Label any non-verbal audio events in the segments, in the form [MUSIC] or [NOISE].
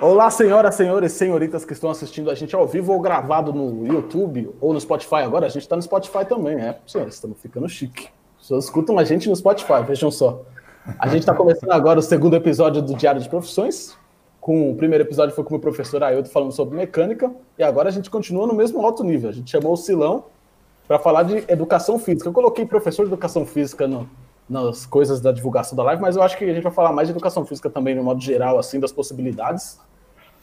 Olá, senhoras, senhores, senhoritas que estão assistindo a gente ao vivo ou gravado no YouTube ou no Spotify. Agora a gente está no Spotify também, é? Senhores, estamos ficando chique. As pessoas escutam a gente no Spotify, vejam só. A gente está começando agora o segundo episódio do Diário de Profissões. Com o primeiro episódio foi com o professor Ailton falando sobre mecânica, e agora a gente continua no mesmo alto nível. A gente chamou o Silão para falar de educação física. Eu coloquei professor de educação física no, nas coisas da divulgação da live, mas eu acho que a gente vai falar mais de educação física também, no modo geral, assim, das possibilidades.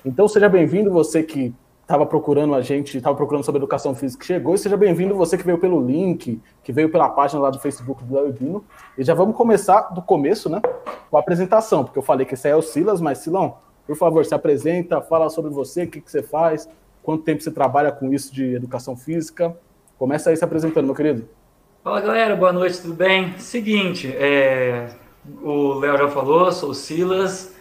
Então, seja bem-vindo você que estava procurando a gente, estava procurando sobre educação física, que chegou, e seja bem-vindo você que veio pelo link, que veio pela página lá do Facebook do Albino. E já vamos começar do começo, né? Com a apresentação, porque eu falei que esse aí é o Silas, mas Silão, por favor, se apresenta, fala sobre você, o que, que você faz, quanto tempo você trabalha com isso de educação física. Começa aí se apresentando, meu querido. Fala galera, boa noite, tudo bem? Seguinte, é... o Léo já falou, sou o Silas,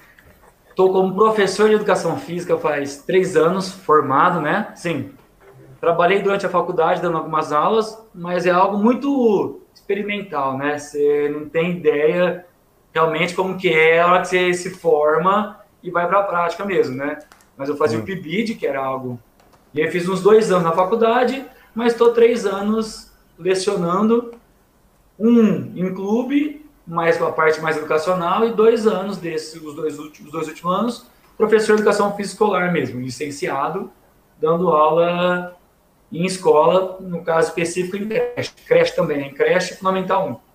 Estou como professor de educação física faz três anos, formado, né? Sim. Trabalhei durante a faculdade dando algumas aulas, mas é algo muito experimental, né? Você não tem ideia realmente como que é a hora que você se forma e vai para a prática mesmo, né? Mas eu fazia hum. o PIBID, que era algo... E aí fiz uns dois anos na faculdade, mas estou três anos lecionando, um em clube mais com a parte mais educacional, e dois anos desses, os dois últimos, os dois últimos anos, professor de educação física escolar mesmo, licenciado, dando aula em escola, no caso específico em creche, creche também, em creche fundamental 1.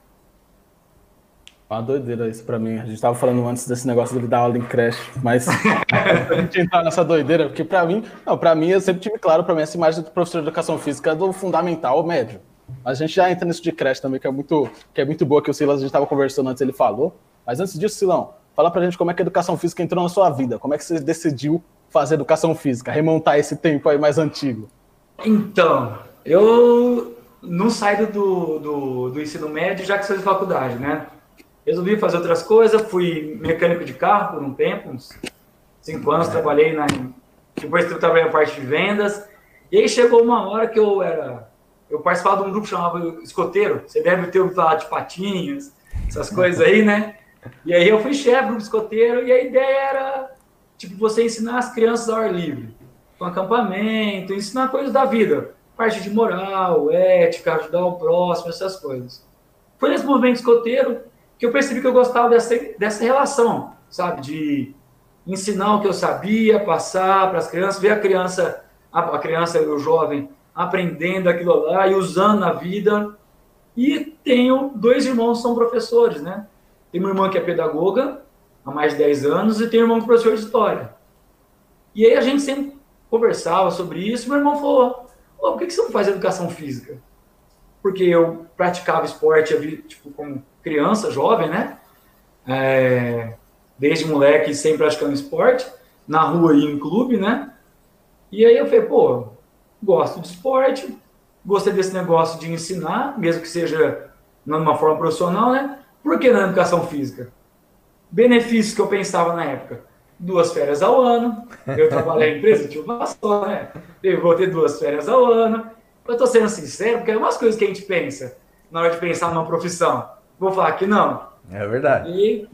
Uma doideira isso para mim. A gente estava falando antes desse negócio de dar aula em creche, mas [LAUGHS] a gente entrar nessa doideira, porque para mim, não, para mim eu sempre tive claro para mim essa imagem do professor de educação física do fundamental médio. A gente já entra nisso de creche também, que é muito, que é muito boa, que o Silas, a gente estava conversando antes, ele falou. Mas antes disso, Silão, fala pra gente como é que a educação física entrou na sua vida. Como é que você decidiu fazer educação física, remontar esse tempo aí mais antigo? Então, eu não saí do, do, do ensino médio já que sou de faculdade, né? Resolvi fazer outras coisas, fui mecânico de carro por um tempo, uns cinco anos, trabalhei na. Depois eu trabalhei na parte de vendas. E aí chegou uma hora que eu era eu participava de um grupo chamado Escoteiro. Você deve ter ouvido falar de patinhas, essas coisas aí, né? E aí eu fui chefe do grupo escoteiro e a ideia era, tipo, você ensinar as crianças ao ar livre. Com acampamento, ensinar coisas da vida. Parte de moral, ética, ajudar o próximo, essas coisas. Foi nesse movimento escoteiro que eu percebi que eu gostava dessa, dessa relação, sabe? De ensinar o que eu sabia, passar para as crianças, ver a criança, a, a criança e o jovem aprendendo aquilo lá e usando na vida. E tenho dois irmãos que são professores, né? Tem uma irmã que é pedagoga há mais de 10 anos e tem um irmão que é professor de história. E aí a gente sempre conversava sobre isso. Meu irmão falou: oh, por que você não faz educação física? Porque eu praticava esporte tipo, como criança, jovem, né? É, desde moleque, sempre praticando esporte, na rua e em clube, né? E aí eu falei, pô, gosto de esporte, gostei desse negócio de ensinar, mesmo que seja numa forma profissional, né? Por que na educação física? Benefícios que eu pensava na época. Duas férias ao ano. Eu trabalhei em empresa de inovação, né? Eu vou ter duas férias ao ano. Eu estou sendo sincero, porque é umas coisas que a gente pensa na hora de pensar numa profissão. Vou falar que não. É verdade. E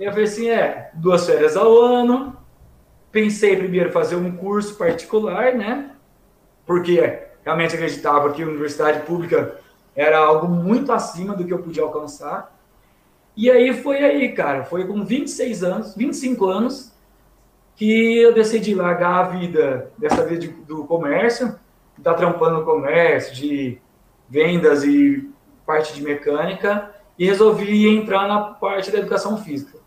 eu falei assim, é, duas férias ao ano. Pensei primeiro fazer um curso particular, né? Porque realmente acreditava que a universidade pública era algo muito acima do que eu podia alcançar. E aí foi aí, cara, foi com 26 anos, 25 anos, que eu decidi largar a vida, dessa vida de, do comércio, tá trampando no comércio, de vendas e parte de mecânica, e resolvi entrar na parte da educação física.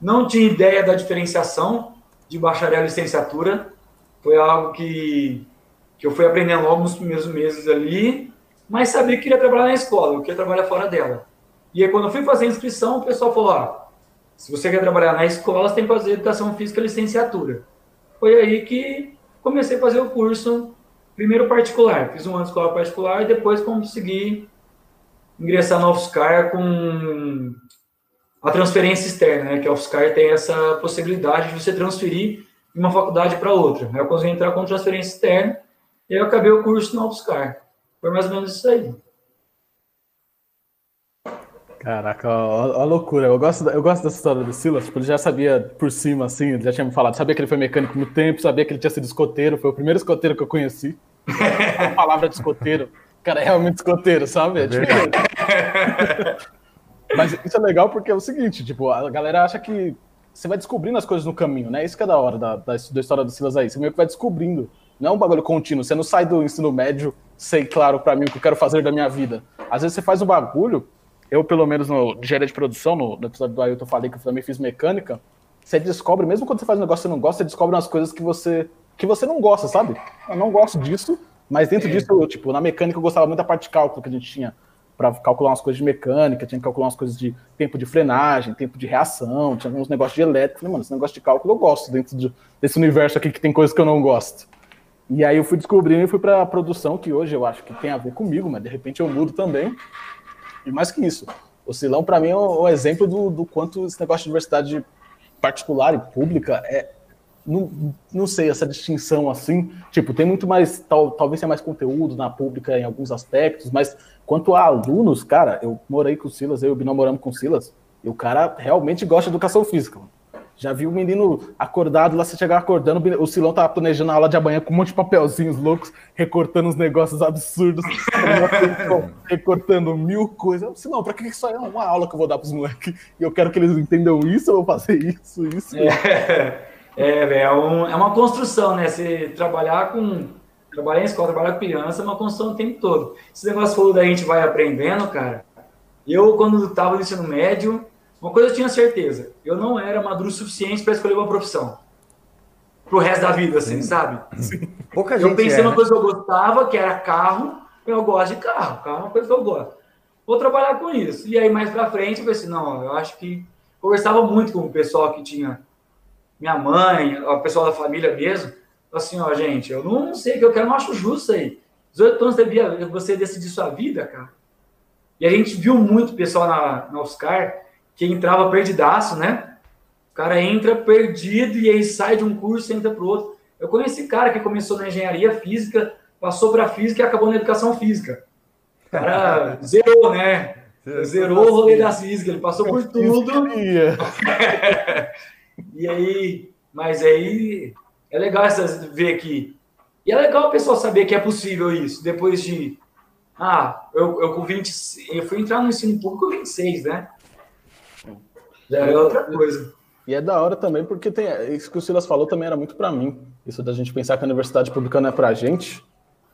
Não tinha ideia da diferenciação de bacharel e licenciatura, foi algo que que eu fui aprendendo logo nos primeiros meses ali, mas sabia que queria trabalhar na escola, eu queria trabalhar fora dela. E aí, quando eu fui fazer a inscrição, o pessoal falou: se você quer trabalhar na escola, você tem que fazer educação física licenciatura. Foi aí que comecei a fazer o curso, primeiro particular, fiz um ano de escola particular e depois consegui ingressar no UFSCar com a transferência externa, né? que a UFSCar tem essa possibilidade de você transferir de uma faculdade para outra. Eu consegui entrar com transferência externa e eu acabei o curso no UFSCar. Foi mais ou menos isso aí. Caraca, a loucura. Eu gosto, eu gosto dessa história do Silas. Tipo, ele já sabia por cima, assim, ele já tinha me falado. Sabia que ele foi mecânico muito tempo, sabia que ele tinha sido escoteiro. Foi o primeiro escoteiro que eu conheci. [LAUGHS] a palavra de escoteiro. Cara, é realmente escoteiro, sabe? É Mas isso é legal porque é o seguinte, tipo, a galera acha que você vai descobrindo as coisas no caminho, né? Isso que é da hora da, da, da história do Silas aí. Você meio que vai descobrindo. Não é um bagulho contínuo. Você não sai do ensino médio, sei claro para mim o que eu quero fazer da minha vida. Às vezes você faz um bagulho eu, pelo menos no engenharia de produção, no, no, episódio do Ailton, eu falei que eu também fiz mecânica. Você descobre, mesmo quando você faz um negócio que você não gosta, você descobre umas coisas que você, que você não gosta, sabe? Eu não gosto disso, mas dentro é. disso, eu, tipo, na mecânica eu gostava muito da parte de cálculo que a gente tinha para calcular umas coisas de mecânica, tinha que calcular umas coisas de tempo de frenagem, tempo de reação, tinha uns negócios de elétrica. Falei, mano, esse negócio de cálculo eu gosto dentro de, desse universo aqui que tem coisas que eu não gosto. E aí eu fui descobrindo e fui para produção, que hoje eu acho que tem a ver comigo, mas de repente eu mudo também. E mais que isso, o Silão, para mim, é um, exemplo do, do, quanto esse negócio de universidade particular e pública é. Não, não sei, essa distinção assim. Tipo, tem muito mais. Tal, talvez tenha mais conteúdo na pública em alguns aspectos, mas quanto a alunos, cara, eu morei com o Silas, eu e o Binão moramos com o Silas, e o cara realmente gosta de educação física. Mano. Já vi o menino acordado lá, você chegar acordando, o Silão tava planejando a aula de amanhã com um monte de papelzinhos loucos, recortando uns negócios absurdos, [LAUGHS] recortando mil coisas. Silão, pra que isso aí é uma aula que eu vou dar pros moleques? E eu quero que eles entendam isso, eu vou fazer isso, isso. É, [LAUGHS] é, é, um, é uma construção, né? Você trabalhar com. Trabalhar em escola, trabalhar com criança é uma construção o tempo todo. Esse negócio falou da gente vai aprendendo, cara. Eu, quando tava no ensino médio, uma coisa eu tinha certeza, eu não era maduro o suficiente para escolher uma profissão. Pro resto da vida, assim, Sim. sabe? Pouca eu gente pensei é, numa né? coisa que eu gostava, que era carro, eu gosto de carro, carro é uma coisa que eu gosto. Vou trabalhar com isso. E aí, mais pra frente, eu pensei, assim, não, eu acho que conversava muito com o pessoal que tinha minha mãe, o pessoal da família mesmo, assim, ó, gente, eu não sei o que eu quero, não acho justo aí. 18 anos devia você decidir sua vida, cara. E a gente viu muito pessoal na, na Oscar que entrava perdidaço, né? O cara entra perdido e aí sai de um curso e entra para o outro. Eu conheci cara que começou na engenharia física, passou para física e acabou na educação física. O cara [LAUGHS] zerou, né? Zerou o rolê da física, ele passou por tudo. [LAUGHS] e aí, mas aí é legal essa, ver aqui. E é legal o pessoal saber que é possível isso, depois de. Ah, eu, eu com 20. Eu fui entrar no ensino público com 26, né? Já é outra coisa. E é da hora também, porque tem, isso que o Silas falou também era muito para mim. Isso da gente pensar que a universidade pública não é pra gente.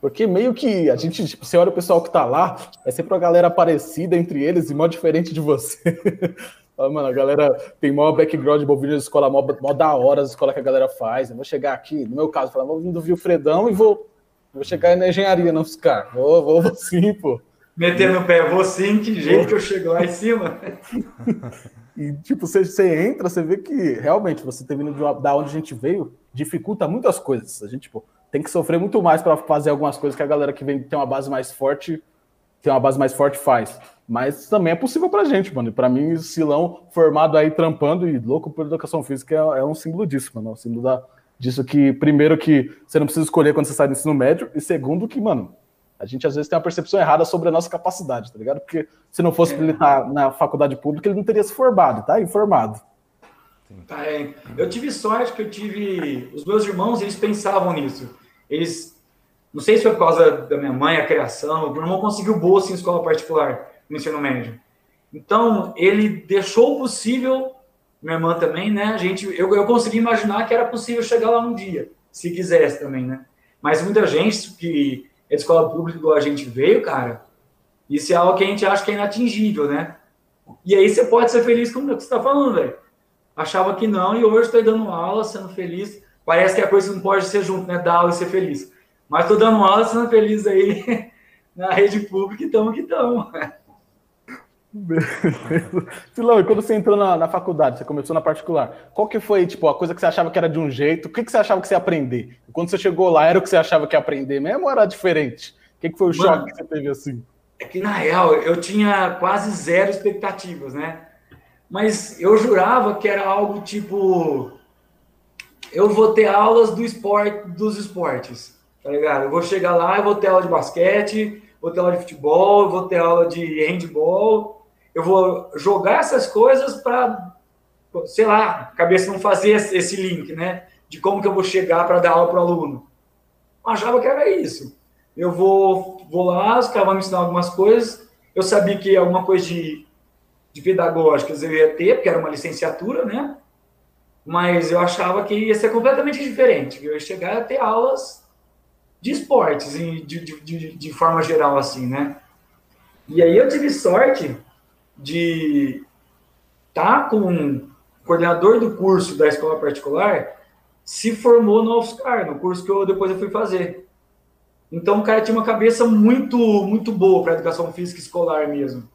Porque meio que a gente, tipo, você olha o pessoal que tá lá, é sempre uma galera parecida entre eles e mó diferente de você. [LAUGHS] mano, a galera tem maior background envolvido na escola, mó, mó da hora as escolas que a galera faz. Eu vou chegar aqui, no meu caso, falar, vou vir do Vilfredão e vou, vou chegar na engenharia, não ficar. Vou, vou, vou sim, pô. Metendo o pé, vou sim, que jeito que eu chego lá em cima. [LAUGHS] E, tipo, você, você entra, você vê que realmente você ter vindo de da onde a gente veio dificulta muitas coisas. A gente, tipo, tem que sofrer muito mais para fazer algumas coisas que a galera que vem tem uma base mais forte, tem uma base mais forte faz. Mas também é possível pra gente, mano. E pra mim, o Silão formado aí trampando e louco por educação física é, é um símbolo disso, mano. É um símbolo da, disso que, primeiro, que você não precisa escolher quando você sai do ensino médio, e segundo, que, mano, a gente às vezes tem uma percepção errada sobre a nossa capacidade, tá ligado? Porque se não fosse ele estar na faculdade pública, ele não teria se formado, tá? Informado. Tá, é. Eu tive sorte que eu tive. Os meus irmãos, eles pensavam nisso. Eles. Não sei se foi por causa da minha mãe, a criação. Meu irmão conseguiu bolsa em escola particular, no ensino médio. Então, ele deixou possível, minha irmã também, né? A gente, eu, eu consegui imaginar que era possível chegar lá um dia, se quisesse também, né? Mas muita gente que é de escola pública igual a gente veio, cara, isso é algo que a gente acha que é inatingível, né? E aí você pode ser feliz com o que você está falando, velho. Achava que não, e hoje estou dando aula, sendo feliz. Parece que a coisa não pode ser junto, né? Dar aula e ser feliz. Mas estou dando aula, sendo feliz aí [LAUGHS] na rede pública e estamos que estamos. Filão, e quando você entrou na, na, faculdade, você começou na particular, qual que foi, tipo, a coisa que você achava que era de um jeito? O que, que você achava que você ia aprender? E quando você chegou lá, era o que você achava que ia aprender mesmo ou era diferente? O que, que foi o Mano, choque que você teve assim? É que, na real, eu tinha quase zero expectativas, né? Mas eu jurava que era algo tipo... Eu vou ter aulas do esporte, dos esportes, tá ligado? Eu vou chegar lá, eu vou ter aula de basquete, vou ter aula de futebol, vou ter aula de handball eu vou jogar essas coisas para, sei lá, cabeça não fazer esse link, né? De como que eu vou chegar para dar aula para o aluno. Eu achava que era isso. Eu vou, vou lá, os caras vão me ensinar algumas coisas. Eu sabia que alguma coisa de, de pedagógicas eu ia ter, porque era uma licenciatura, né? Mas eu achava que ia ser completamente diferente. Eu ia chegar a ter aulas de esportes, de, de, de, de forma geral, assim, né? E aí eu tive sorte de estar tá com um coordenador do curso da escola particular se formou no UFSCar, no curso que eu depois eu fui fazer. Então o cara tinha uma cabeça muito muito boa para educação física escolar mesmo.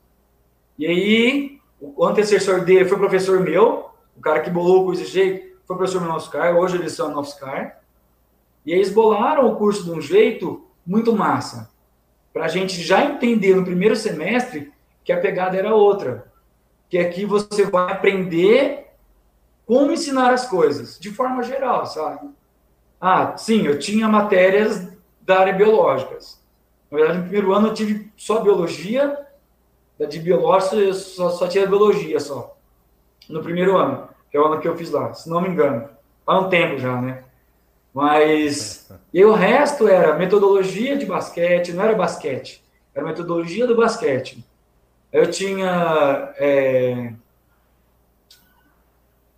E aí o antecessor dele foi professor meu, o cara que bolou o jeito foi professor meu no UFSCar, hoje eles são no UFSCar. E eles bolaram o curso de um jeito muito massa, para a gente já entender no primeiro semestre que a pegada era outra. Que aqui você vai aprender como ensinar as coisas, de forma geral, sabe? Ah, sim, eu tinha matérias da área biológicas. Na verdade, no primeiro ano eu tive só biologia, de biológica eu só, só tinha biologia só. No primeiro ano, que é o ano que eu fiz lá, se não me engano. Há um tempo já, né? Mas. E o resto era metodologia de basquete, não era basquete, era metodologia do basquete eu tinha é,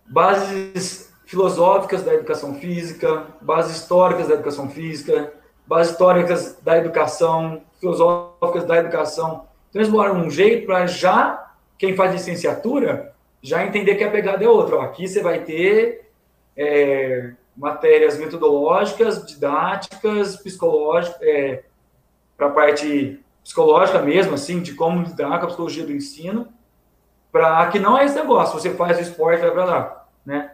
bases filosóficas da educação física, bases históricas da educação física, bases históricas da educação, filosóficas da educação. Então, eles moram um jeito para já, quem faz licenciatura, já entender que a pegada é outra. Aqui você vai ter é, matérias metodológicas, didáticas, psicológicas, é, para a parte psicológica mesmo, assim, de como lidar com a psicologia do ensino, para que não é esse negócio, você faz o esporte vai para lá, né?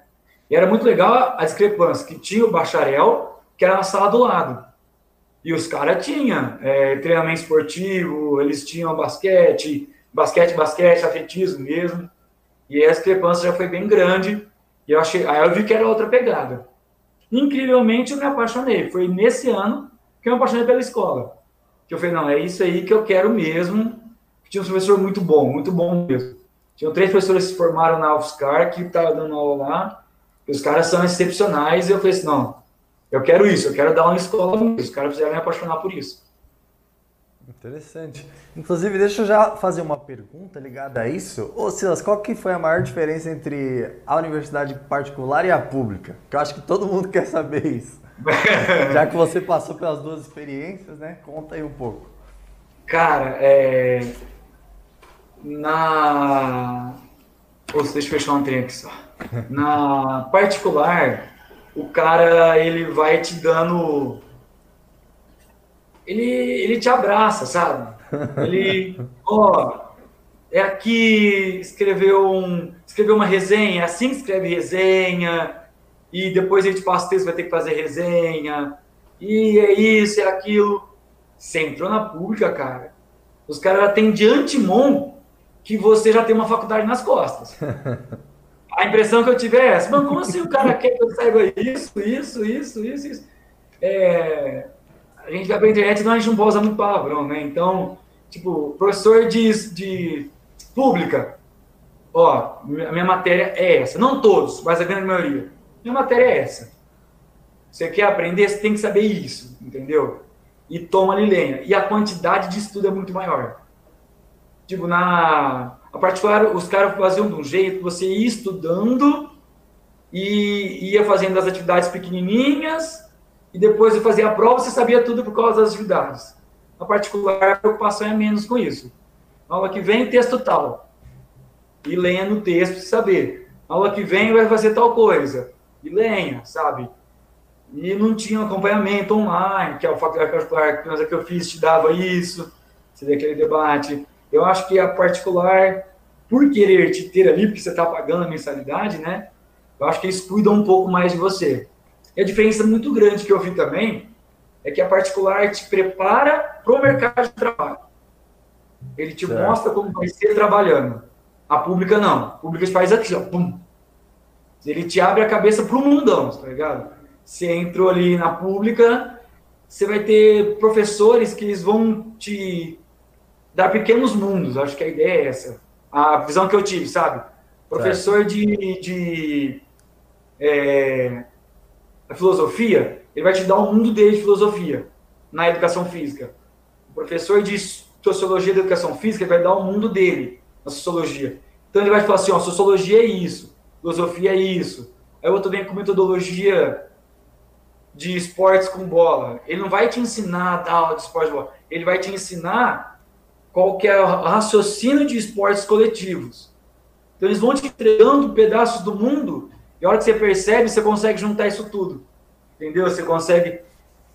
E era muito legal a discrepância, que tinha o bacharel, que era na sala do lado. E os caras tinham é, treinamento esportivo, eles tinham basquete, basquete, basquete, atletismo mesmo. E a discrepância já foi bem grande. E eu achei, aí eu vi que era outra pegada. Incrivelmente eu me apaixonei. Foi nesse ano que eu me apaixonei pela escola que eu falei, não, é isso aí que eu quero mesmo. Tinha um professor muito bom, muito bom mesmo. Tinham três professores que se formaram na UFSCar, que estavam dando aula lá, e os caras são excepcionais, e eu falei assim, não, eu quero isso, eu quero dar uma escola mesmo, os caras precisaram me apaixonar por isso. Interessante. Inclusive, deixa eu já fazer uma pergunta ligada a isso. Ô Silas, qual que foi a maior diferença entre a universidade particular e a pública? Que eu acho que todo mundo [LAUGHS] quer saber isso. [LAUGHS] Já que você passou pelas duas experiências, né? Conta aí um pouco. Cara, é... na. Poxa, deixa eu fechar um trem aqui só. Na particular, o cara ele vai te dando. Ele, ele te abraça, sabe? Ele, ó, é aqui, escreveu, um, escreveu uma resenha, é assim que escreve resenha, e depois a gente passa texto, vai ter que fazer resenha, e é isso, é aquilo. Você entrou na pública, cara. Os caras já têm de antemão que você já tem uma faculdade nas costas. [LAUGHS] A impressão que eu tive é essa. Mas como assim o cara quer que eu saiba isso, isso, isso, isso, isso? É, a gente vai pra internet e a gente não pode usar muito palavrão, né? Então, tipo, professor de, de pública, ó, a minha matéria é essa. Não todos, mas a grande maioria. Minha matéria é essa. Você quer aprender, você tem que saber isso, entendeu? E toma ali lenha. E a quantidade de estudo é muito maior. Tipo, na a particular, os caras faziam de um jeito, você ia estudando e ia fazendo as atividades pequenininhas e depois de fazer a prova, você sabia tudo por causa das atividades. A particular, a preocupação é menos com isso. Aula que vem, texto tal. E lendo o texto, saber. Aula que vem, vai fazer tal coisa de lenha, sabe? E não tinha acompanhamento online, que é o particular que eu fiz te dava isso, seria aquele debate. Eu acho que a particular, por querer te ter ali, porque você está pagando a mensalidade, né? Eu acho que eles cuidam um pouco mais de você. E a diferença muito grande que eu vi também é que a particular te prepara para o mercado de trabalho. Ele te certo. mostra como vai ser trabalhando. A pública não. A pública faz aqui, ó, pum, ele te abre a cabeça para o mundão, tá ligado? Você entrou ali na pública, você vai ter professores que eles vão te dar pequenos mundos. Acho que a ideia é essa. a visão que eu tive, sabe? Professor de, de é, filosofia, ele vai te dar o um mundo dele de filosofia na educação física. O professor de sociologia da educação física vai dar o um mundo dele na sociologia. Então ele vai falar assim, ó, sociologia é isso, filosofia é isso. Aí outro vem com metodologia de esportes com bola. Ele não vai te ensinar aula de esporte de bola. Ele vai te ensinar qual que é o raciocínio de esportes coletivos. Então eles vão te entregando pedaços do mundo e a hora que você percebe, você consegue juntar isso tudo. Entendeu? Você consegue.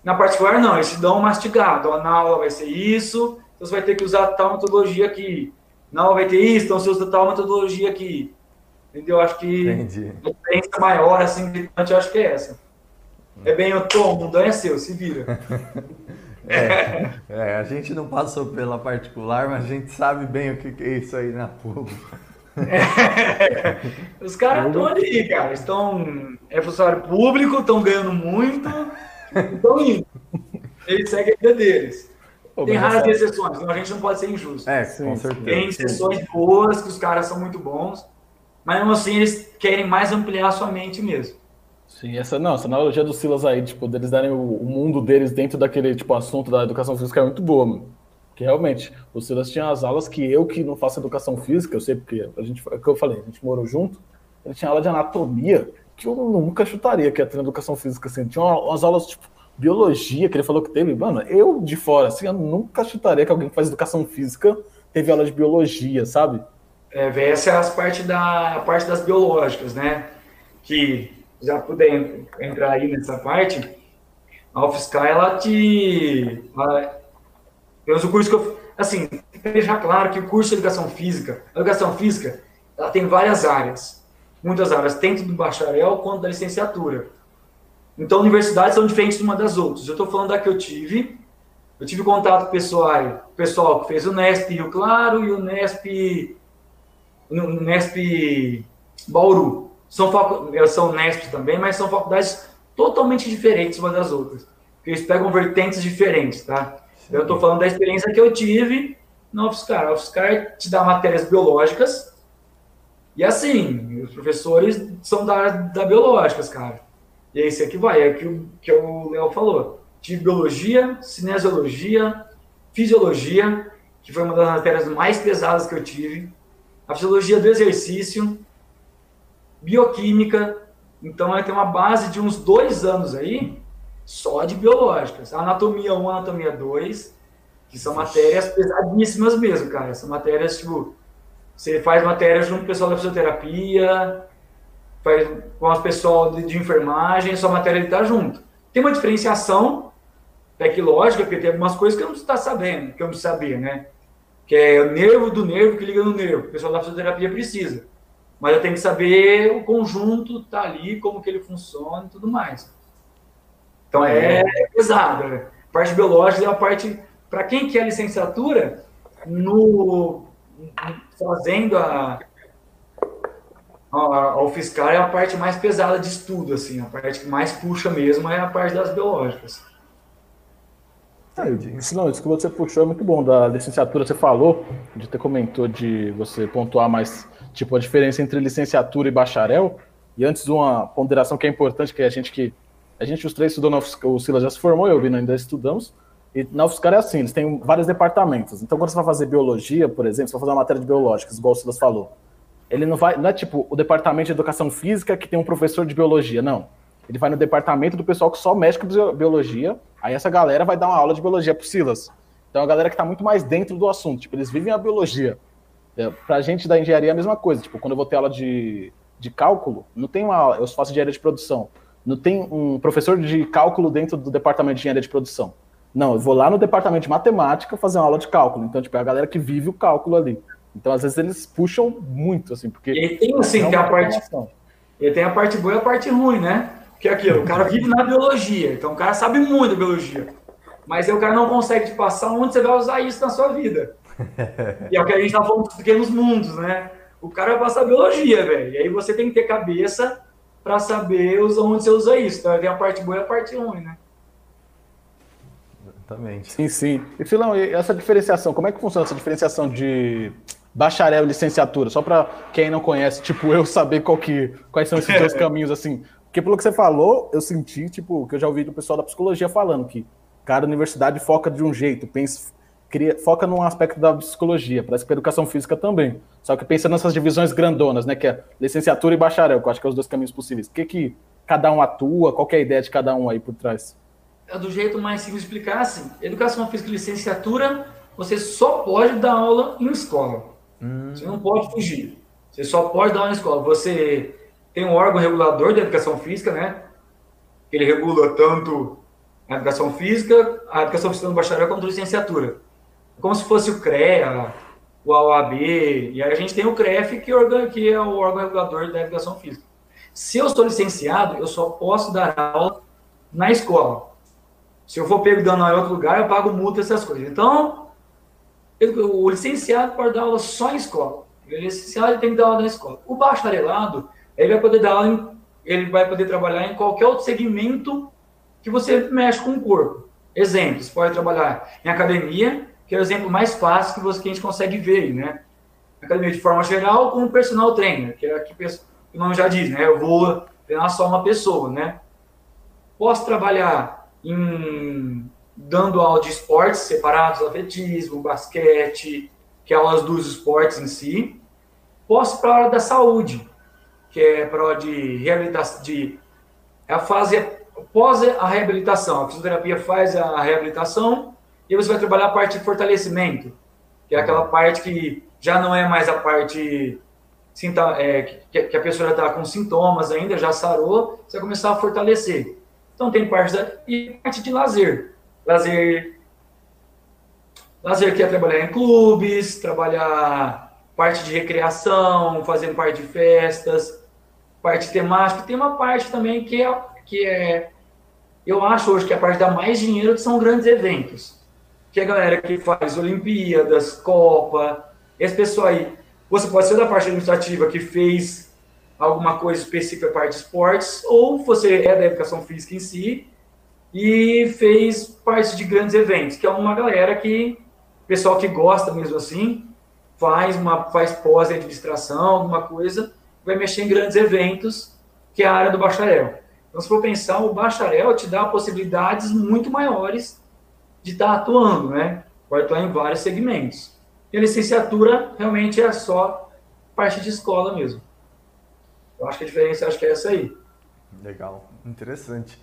Na particular, não, eles te dão um mastigado. Ó, na aula vai ser isso, então você vai ter que usar tal metodologia aqui. Na aula vai ter isso, então você usa tal metodologia aqui. Entendeu? Acho que Entendi. a diferença maior, assim, gritante, eu acho que é essa. É bem, eu tô, o mundão é seu, se vira. [LAUGHS] É, é, a gente não passou pela particular, mas a gente sabe bem o que é isso aí na pública. [LAUGHS] É, os caras estão ali, cara. Estão. É funcionário público, estão ganhando muito, estão indo. Eles seguem a vida deles. Pô, Tem raras exceções, então a gente não pode ser injusto. É, com certeza. Tem exceções boas, que os caras são muito bons, mas mesmo assim eles querem mais ampliar a sua mente mesmo. Sim, essa não, essa analogia do Silas aí, tipo, deles darem o, o, mundo deles dentro daquele tipo assunto da educação física é muito boa, mano. Que realmente, o Silas tinha as aulas que eu, que não faço educação física, eu sei porque a gente, é que eu falei, a gente morou junto, ele tinha aula de anatomia, que eu nunca chutaria que ia ter educação física, assim. Tinha umas aulas, tipo, biologia, que ele falou que teve. Mano, eu de fora, assim, eu nunca chutaria que alguém que faz educação física teve aula de biologia, sabe? É, essa é parte da a parte das biológicas, né? Que já puder entrar aí nessa parte, a UFSCar, ela te... Eu uso o curso que eu... Assim, deixar claro que o curso de Educação Física, a Educação Física, ela tem várias áreas, muitas áreas, tanto do bacharel quanto da licenciatura. Então, universidades são diferentes uma das outras. Eu estou falando da que eu tive, eu tive contato com pessoal, pessoal que fez o Nesp Rio Claro e o Nesp, o Nesp Bauru. São, são Nesp também, mas são faculdades totalmente diferentes uma das outras. Porque eles pegam vertentes diferentes, tá? Eu estou falando da experiência que eu tive na UFSCar. A UFSCar te dá matérias biológicas e assim, os professores são da da biológicas, cara. E é isso aqui vai, é o que, que o Léo falou. Tive biologia, cinesiologia, fisiologia, que foi uma das matérias mais pesadas que eu tive. A fisiologia do exercício, bioquímica. Então, vai ter uma base de uns dois anos aí só de biológicas. Anatomia 1, anatomia 2, que são matérias pesadíssimas mesmo, cara. São matérias, tipo, você faz matéria junto com o pessoal da fisioterapia, faz com o pessoal de, de enfermagem, sua matéria está junto. Tem uma diferenciação tecnológica, porque tem algumas coisas que eu não estou sabendo, que eu não sabia, né? Que é o nervo do nervo que liga no nervo. O pessoal da fisioterapia precisa mas eu tenho que saber o conjunto tá ali, como que ele funciona e tudo mais. Então é, é pesado. Né? A parte biológica é a parte para quem quer licenciatura no fazendo a ao fiscal é a parte mais pesada de estudo, assim, a parte que mais puxa mesmo é a parte das biológicas. É, isso, não, isso que você puxou é muito bom. Da licenciatura, você falou, de ter comentou de você pontuar mais tipo a diferença entre licenciatura e bacharel. E antes uma ponderação que é importante, que a gente que a gente os três estudou na UFSCar, o Silas já se formou, eu e o ainda estudamos. E na UFSCar é assim, eles têm vários departamentos. Então quando você vai fazer biologia, por exemplo, você vai fazer uma matéria de biológicas, igual o Silas falou. Ele não vai, não é tipo o departamento de educação física que tem um professor de biologia, não. Ele vai no departamento do pessoal que só mexe com biologia. Aí essa galera vai dar uma aula de biologia pro Silas. Então é a galera que está muito mais dentro do assunto, tipo, eles vivem a biologia. É, para a gente da engenharia é a mesma coisa. Tipo, quando eu vou ter aula de, de cálculo, não tem uma aula, eu faço engenharia de produção. Não tem um professor de cálculo dentro do departamento de engenharia de produção. Não, eu vou lá no departamento de matemática fazer uma aula de cálculo. Então, tipo, é a galera que vive o cálculo ali. Então, às vezes, eles puxam muito, assim, porque. E tem, assim, é tem a parte. E tem a parte boa e a parte ruim, né? Que é aquilo, o cara vive na biologia, então o cara sabe muito da biologia. Mas aí o cara não consegue te passar onde você vai usar isso na sua vida. [LAUGHS] e é o que a gente tá falando dos pequenos mundos, né? O cara vai passar biologia, velho. E aí você tem que ter cabeça para saber onde você usa isso. Então tem a parte boa e a parte ruim, né? Exatamente. Sim, sim. E Filão, essa diferenciação, como é que funciona essa diferenciação de bacharel e licenciatura, só para quem não conhece, tipo eu saber qual que, quais são esses dois [LAUGHS] caminhos assim. Porque pelo que você falou, eu senti, tipo, que eu já ouvi do pessoal da psicologia falando que cada universidade foca de um jeito, pensa, cria, foca num aspecto da psicologia, parece que a educação física também. Só que pensa nessas divisões grandonas, né, que é licenciatura e bacharel, que eu acho que é os dois caminhos possíveis. O que que cada um atua, qual é a ideia de cada um aí por trás? É do jeito mais simples de explicar assim. Educação física e licenciatura, você só pode dar aula em escola. Hum. Você não pode fugir. Você só pode dar aula em escola. Você tem um órgão regulador da educação física, né? Ele regula tanto a educação física, a educação física no bacharel quanto a licenciatura. Como se fosse o CREA, o AOAB, e aí a gente tem o CREF, que, é, que é o órgão regulador da educação física. Se eu sou licenciado, eu só posso dar aula na escola. Se eu for pego dando aula em outro lugar, eu pago multa, essas coisas. Então, o licenciado pode dar aula só em escola. O licenciado tem que dar aula na escola. O bacharelado, ele vai poder dar aula em, ele vai poder trabalhar em qualquer outro segmento que você mexe com o corpo. Exemplo, você pode trabalhar em academia, que é o exemplo mais fácil que, você, que a gente consegue ver, né? Academia de forma geral, com o personal trainer, que é aqui o nome já diz, né? Eu vou treinar só uma pessoa, né? Posso trabalhar em dando aula de esportes separados, atletismo, basquete, que é aulas dos esportes em si. Posso para a hora da saúde, que é para a hora de reabilitação, de é a fase após a reabilitação. A fisioterapia faz a reabilitação e você vai trabalhar a parte de fortalecimento, que é aquela parte que já não é mais a parte é, que, a pessoa está com sintomas ainda, já sarou, você vai começar a fortalecer. Então tem parte da, e parte de lazer. Lazer, lazer que é trabalhar em clubes, trabalhar parte de recreação, fazendo parte de festas, parte temática. Tem uma parte também que é, que é eu acho hoje que a parte da mais dinheiro são grandes eventos. Que é a galera que faz Olimpíadas, Copa, esse pessoal aí. Você pode ser da parte administrativa que fez alguma coisa específica para parte de esportes, ou você é da educação física em si e fez parte de grandes eventos, que é uma galera que, pessoal que gosta mesmo assim, faz uma faz pós-administração, alguma coisa, vai mexer em grandes eventos, que é a área do bacharel. Então, se for pensar, o bacharel te dá possibilidades muito maiores de estar tá atuando, né? Pode atuar em vários segmentos. E a licenciatura realmente é só parte de escola mesmo. Eu acho que a diferença acho que é essa aí. Legal, interessante.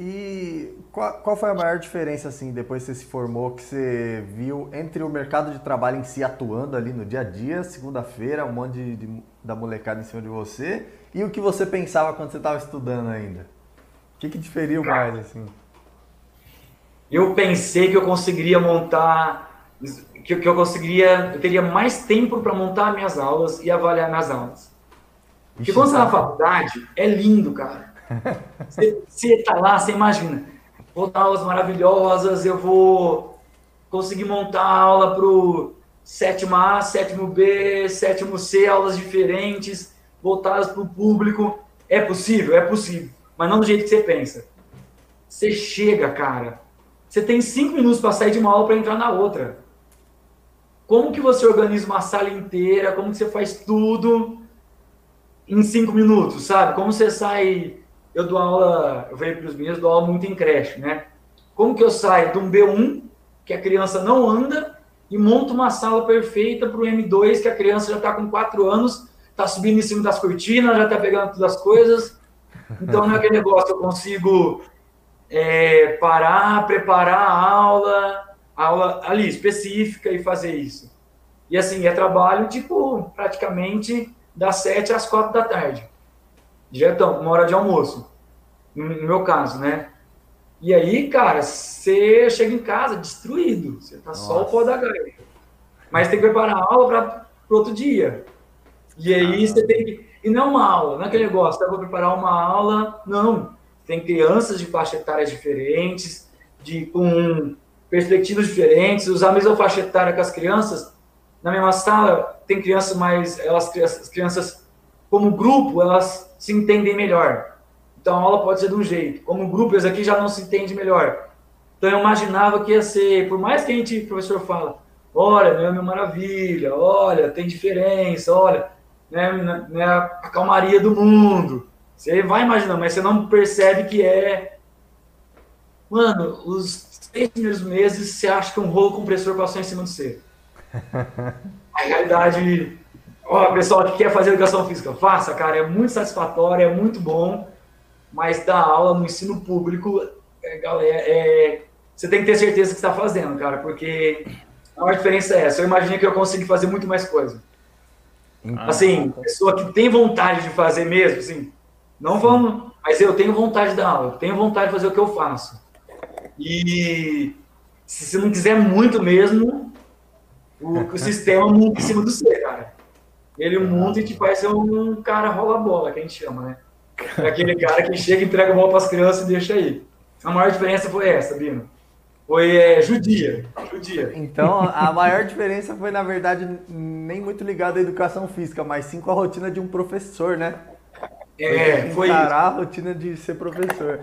E qual, qual, foi a maior diferença, assim, depois que você se formou, que você viu entre o mercado de trabalho em si atuando ali no dia a dia, segunda-feira, um monte de, de, da molecada em cima de você, e o que você pensava quando você estava estudando ainda? O que, que diferiu mais, assim? Eu pensei que eu conseguiria montar, que, que eu conseguiria, eu teria mais tempo para montar minhas aulas e avaliar minhas aulas. Porque quando você está na faculdade, é lindo, cara. Você, você tá lá, você imagina, vou dar aulas maravilhosas, eu vou conseguir montar aula para o sétimo A, sétimo B, sétimo C, aulas diferentes, voltadas para o público. É possível? É possível. Mas não do jeito que você pensa. Você chega, cara. Você tem cinco minutos para sair de uma aula para entrar na outra. Como que você organiza uma sala inteira? Como que você faz tudo em cinco minutos, sabe? Como você sai... Eu dou aula, eu venho para os meninos, dou aula muito em creche, né? Como que eu saio de um B1, que a criança não anda, e monto uma sala perfeita para o M2, que a criança já está com quatro anos, está subindo em cima das cortinas, já está pegando todas as coisas. Então, não é aquele negócio, eu consigo é, parar, preparar a aula, a aula ali específica e fazer isso. E assim, é trabalho, tipo, praticamente das sete às quatro da tarde. Diretão, uma hora de almoço. No meu caso, né? E aí, cara, você chega em casa destruído. Você tá Nossa. só o pó da gaita. Mas tem que preparar a aula para o outro dia. E aí ah, você tem que. E não uma aula, não é aquele negócio, eu vou preparar uma aula. Não. Tem crianças de faixa etária diferentes, de, com perspectivas diferentes, usar a mesma faixa etária com as crianças. Na mesma sala, tem crianças mais. Elas, as crianças, como grupo, elas se entendem melhor. Então a aula pode ser de um jeito. Como grupo, esse aqui já não se entende melhor. Então eu imaginava que ia ser, por mais que a gente, o professor fala, olha, não é uma maravilha, olha, tem diferença, olha, né, né, a calmaria do mundo. Você vai imaginando, mas você não percebe que é. Mano, os seis primeiros meses você acha que um rolo compressor passou em cima de você. [LAUGHS] A realidade, ó, pessoal que quer fazer educação física, faça, cara, é muito satisfatório, é muito bom, mas dar aula no ensino público, é, galera, é, você tem que ter certeza que está fazendo, cara, porque a maior diferença é essa. Eu imaginei que eu consigo fazer muito mais coisa. Assim, pessoa que tem vontade de fazer mesmo, assim, não vamos, mas eu tenho vontade de dar aula, eu tenho vontade de fazer o que eu faço. E se você não quiser muito mesmo, o, o [LAUGHS] sistema monta em cima do você, cara. Ele monta e te faz ser um cara rola-bola, que a gente chama, né? É aquele cara que chega, entrega a bola para as crianças e deixa aí. A maior diferença foi essa, Bino. Foi é, judia, judia. Então, a maior diferença foi, na verdade, nem muito ligada à educação física, mas sim com a rotina de um professor, né? É, foi isso. a rotina de ser professor.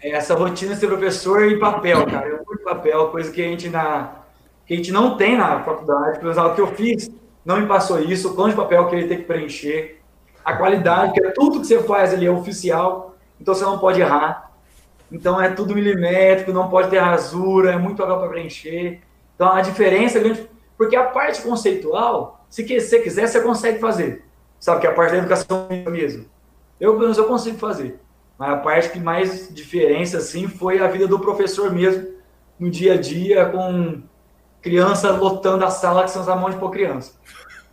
É, essa rotina de ser professor e papel, cara. Eu curto papel, coisa que a gente na que a gente não tem na faculdade, pelo que eu fiz, não me passou isso, o plano de papel que ele tem que preencher, a qualidade, que é tudo que você faz ali é oficial, então você não pode errar. Então é tudo milimétrico, não pode ter rasura, é muito papel para preencher. Então a diferença é grande, porque a parte conceitual, se você quiser, você consegue fazer. Sabe que é a parte da educação mesmo. Eu, pelo menos, eu consigo fazer. Mas a parte que mais diferença, assim, foi a vida do professor mesmo, no dia a dia, com criança lotando a sala que são as mãos de pôr criança.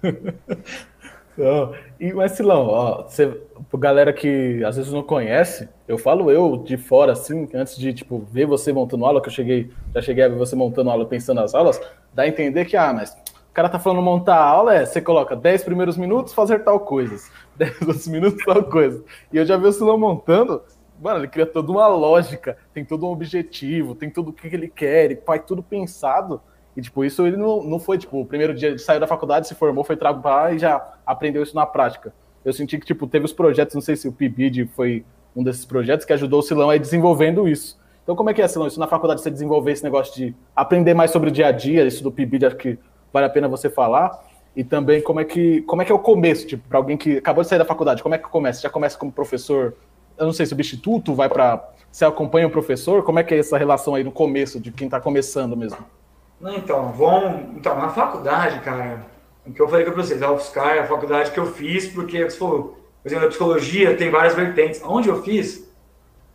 [LAUGHS] Não. E, mas, Silão, ó, você, galera que às vezes não conhece, eu falo eu de fora, assim, antes de, tipo, ver você montando aula, que eu cheguei, já cheguei a ver você montando aula, pensando nas aulas, dá a entender que, ah, mas o cara tá falando montar a aula, é, você coloca 10 primeiros minutos, fazer tal coisas, [LAUGHS] 10 [LAUGHS] outros minutos, tal coisa. E eu já vi o Silão montando, mano, ele cria toda uma lógica, tem todo um objetivo, tem tudo o que ele quer, ele faz tudo pensado, e, tipo, isso ele não, não foi, tipo, o primeiro dia de sair da faculdade, se formou, foi trabalhar e já aprendeu isso na prática. Eu senti que, tipo, teve os projetos, não sei se o PIBID foi um desses projetos que ajudou o Silão a ir desenvolvendo isso. Então, como é que é, Silão? Isso na faculdade você desenvolver esse negócio de aprender mais sobre o dia a dia, isso do PIBID, acho que vale a pena você falar. E também como é que, como é, que é o começo, tipo, para alguém que acabou de sair da faculdade, como é que começa? Já começa como professor, eu não sei, substituto, vai para. Você acompanha o professor? Como é que é essa relação aí no começo, de quem está começando mesmo? Então, vão. Então, na faculdade, cara, o que eu falei para vocês, a UFSCar é a faculdade que eu fiz, porque você falou, por exemplo, a psicologia tem várias vertentes. Onde eu fiz,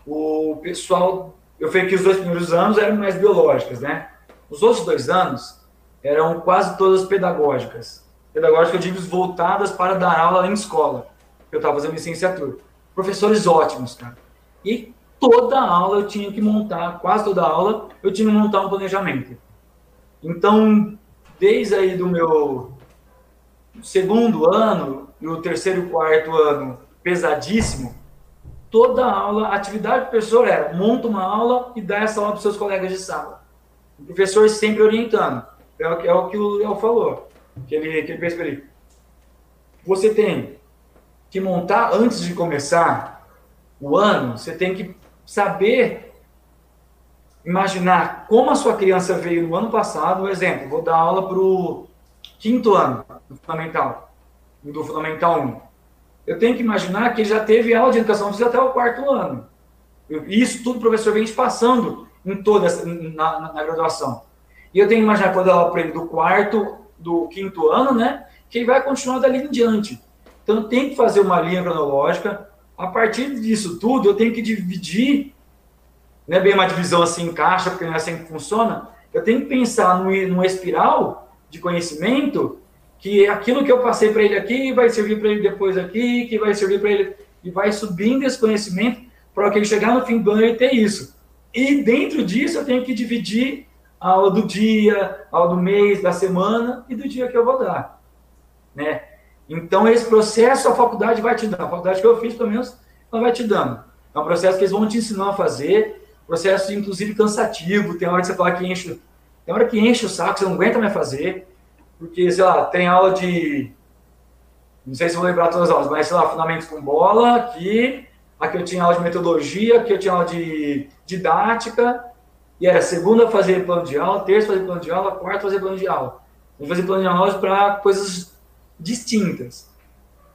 o pessoal. Eu falei que os dois primeiros anos eram mais biológicas, né? Os outros dois anos eram quase todas pedagógicas. Pedagógicas, eu digo, voltadas para dar aula em escola. Eu estava fazendo licenciatura. Professores ótimos, cara. E toda aula eu tinha que montar, quase toda aula, eu tinha que montar um planejamento. Então, desde aí do meu segundo ano e o terceiro quarto ano pesadíssimo, toda aula, a atividade do professor era monta uma aula e dá essa aula para os seus colegas de sala. O professor sempre orientando. É o, é o que o Léo falou, que ele, que ele fez para ele. Você tem que montar, antes de começar o ano, você tem que saber imaginar como a sua criança veio no ano passado, exemplo, vou dar aula para o quinto ano do Fundamental, do Fundamental 1. Eu tenho que imaginar que ele já teve aula de educação física até o quarto ano. Isso tudo o professor vem passando em toda na, na, na, graduação. E eu tenho que imaginar quando ela para ele do quarto, do quinto ano, né? Que ele vai continuar dali em diante. Então eu tenho que fazer uma linha cronológica. A partir disso tudo, eu tenho que dividir não é bem uma divisão assim em caixa, porque não é assim que funciona. Eu tenho que pensar numa espiral de conhecimento que aquilo que eu passei para ele aqui vai servir para ele depois aqui, que vai servir para ele e vai subindo esse conhecimento para que ele chegar no fim do ano e ter isso. E dentro disso eu tenho que dividir a aula do dia, a aula do mês, da semana e do dia que eu vou dar, né? Então esse processo a faculdade vai te dar, a faculdade que eu fiz pelo menos ela vai te dando. É um processo que eles vão te ensinar a fazer processo inclusive cansativo, tem hora que você fala que enche, tem hora que enche o saco, você não aguenta mais fazer, porque, sei lá, tem aula de, não sei se vou lembrar todas as aulas, mas, sei lá, fundamentos com bola, aqui, aqui eu tinha aula de metodologia, aqui eu tinha aula de didática, E era segunda fazer plano de aula, terça fazer plano de aula, quarta fazer plano de aula. Vamos fazer plano de aula para coisas distintas.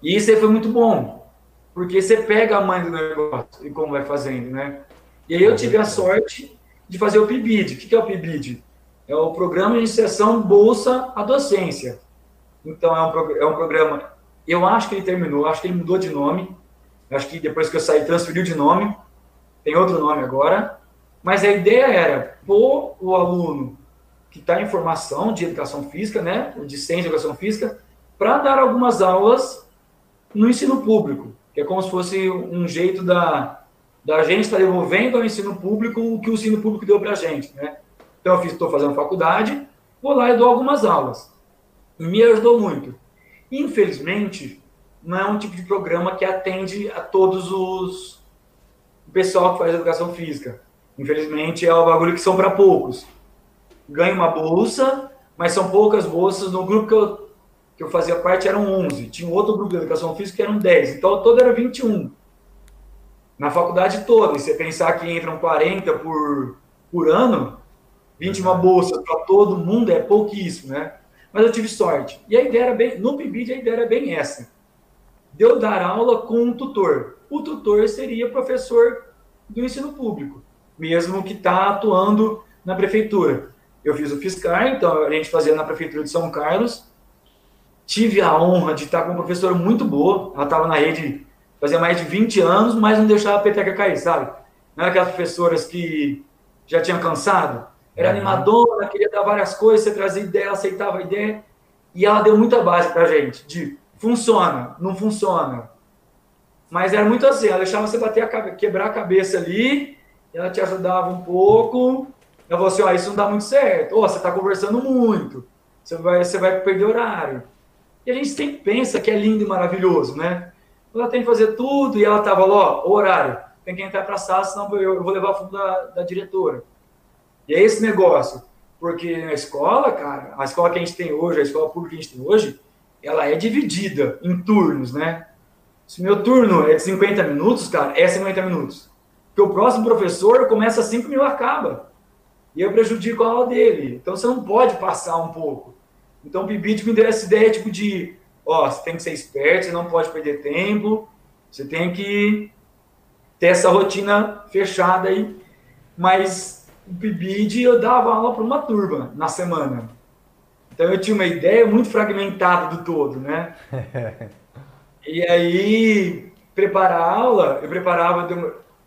E isso aí foi muito bom, porque você pega a mãe do negócio e como vai fazendo, né? E aí eu tive a sorte de fazer o PIBID. O que é o PIBID? É o Programa de Iniciação Bolsa à Docência. Então, é um, é um programa, eu acho que ele terminou, acho que ele mudou de nome, acho que depois que eu saí transferiu de nome, tem outro nome agora, mas a ideia era pôr o aluno que está em formação de educação física, né, de ciência de educação física, para dar algumas aulas no ensino público, que é como se fosse um jeito da, da gente estar tá devolvendo ao ensino público o que o ensino público deu para a gente, né? Então, eu estou fazendo faculdade, vou lá e dou algumas aulas. Me ajudou muito. Infelizmente, não é um tipo de programa que atende a todos os pessoal que faz educação física. Infelizmente, é o bagulho que são para poucos. Ganha uma bolsa, mas são poucas bolsas. No grupo que eu, que eu fazia parte eram 11. Tinha um outro grupo de educação física que eram 10. Então, todo era 21. Na faculdade toda. E você pensar que entram 40 por, por ano, 21 bolsas para todo mundo é pouquíssimo, né? Mas eu tive sorte. E a ideia era bem, no PIBID a ideia era bem essa. De eu dar aula com um tutor. O tutor seria professor do ensino público mesmo que está atuando na prefeitura. Eu fiz o fiscal, então a gente fazia na prefeitura de São Carlos. Tive a honra de estar com uma professora muito boa. Ela estava na rede fazia mais de 20 anos, mas não deixava a peteca cair, sabe? Não era aquelas professoras que já tinham cansado. Era uhum. animadora, queria dar várias coisas, você trazia ideia, aceitava a ideia. E ela deu muita base para a gente, de funciona, não funciona. Mas era muito assim, ela deixava você bater a quebrar a cabeça ali ela te ajudava um pouco. Ela falou assim: ó, isso não dá muito certo. Ó, você está conversando muito. Você vai, você vai perder horário. E a gente sempre pensa que é lindo e maravilhoso, né? Ela tem que fazer tudo e ela estava lá, ó, horário, tem que entrar para a sala, senão eu, vou levar o fundo da, da diretora. E é esse negócio. Porque na escola, cara, a escola que a gente tem hoje, a escola pública que a gente tem hoje, ela é dividida em turnos, né? Se meu turno é de 50 minutos, cara, é 50 minutos. Porque o próximo professor começa às 5 mil acaba. E eu prejudico a aula dele. Então você não pode passar um pouco. Então o Bibit me deu essa ideia tipo de, ó, você tem que ser esperto, você não pode perder tempo, você tem que ter essa rotina fechada aí. Mas o Bibid eu dava aula para uma turma na semana. Então eu tinha uma ideia muito fragmentada do todo, né? [LAUGHS] e aí, preparar a aula, eu preparava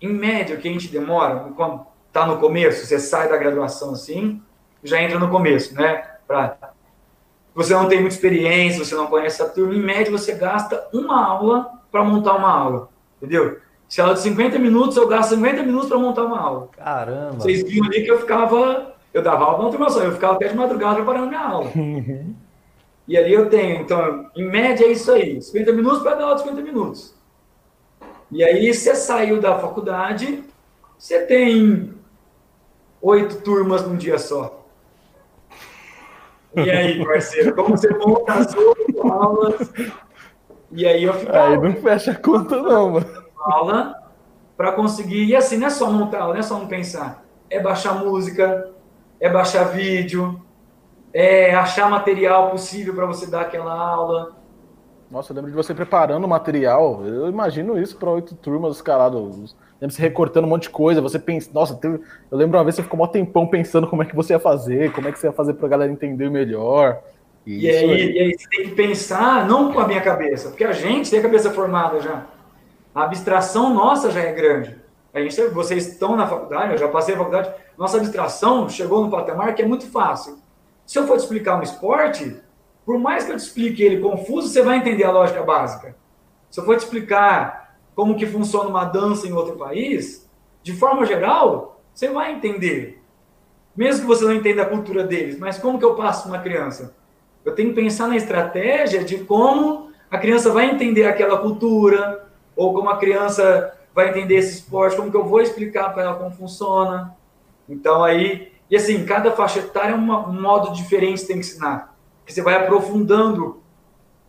em média, o que a gente demora, tá no começo, você sai da graduação assim, já entra no começo, né? Pra, você não tem muita experiência, você não conhece a turma, em média você gasta uma aula para montar uma aula, entendeu? Se ela de 50 minutos, eu gasto 50 minutos para montar uma aula. Caramba! Vocês viram ali que eu ficava, eu dava aula na turma só, eu ficava até de madrugada preparando minha aula. e ali eu tenho, então, em média é isso aí, 50 minutos para dar aula de 50 minutos. E aí você saiu da faculdade, você tem oito turmas num dia só. E aí, parceiro, como você monta as oito aulas? E aí eu ficava... Aí não fecha a conta não, mano. Aula para conseguir... E assim, não é só montar aula, não é só não pensar. É baixar música, é baixar vídeo, é achar material possível para você dar aquela aula, nossa, eu lembro de você preparando o material. Eu imagino isso para oito turmas escalados. Lembro você recortando um monte de coisa. Você pensa, nossa, teve... eu lembro uma vez que você ficou um tempão pensando como é que você ia fazer, como é que você ia fazer para a galera entender melhor. E, e aí, aí, e aí você tem que pensar, não com a minha cabeça, porque a gente tem a cabeça formada já. A abstração nossa já é grande. A gente, vocês estão na faculdade, eu já passei a faculdade. Nossa abstração chegou no patamar que é muito fácil. Se eu for te explicar um esporte, por mais que eu te explique ele confuso, você vai entender a lógica básica. Se eu for te explicar como que funciona uma dança em outro país, de forma geral, você vai entender. Mesmo que você não entenda a cultura deles, mas como que eu passo uma criança? Eu tenho que pensar na estratégia de como a criança vai entender aquela cultura, ou como a criança vai entender esse esporte, como que eu vou explicar para ela como funciona. Então aí, e assim, cada faixa etária é um modo diferente de ensinar que você vai aprofundando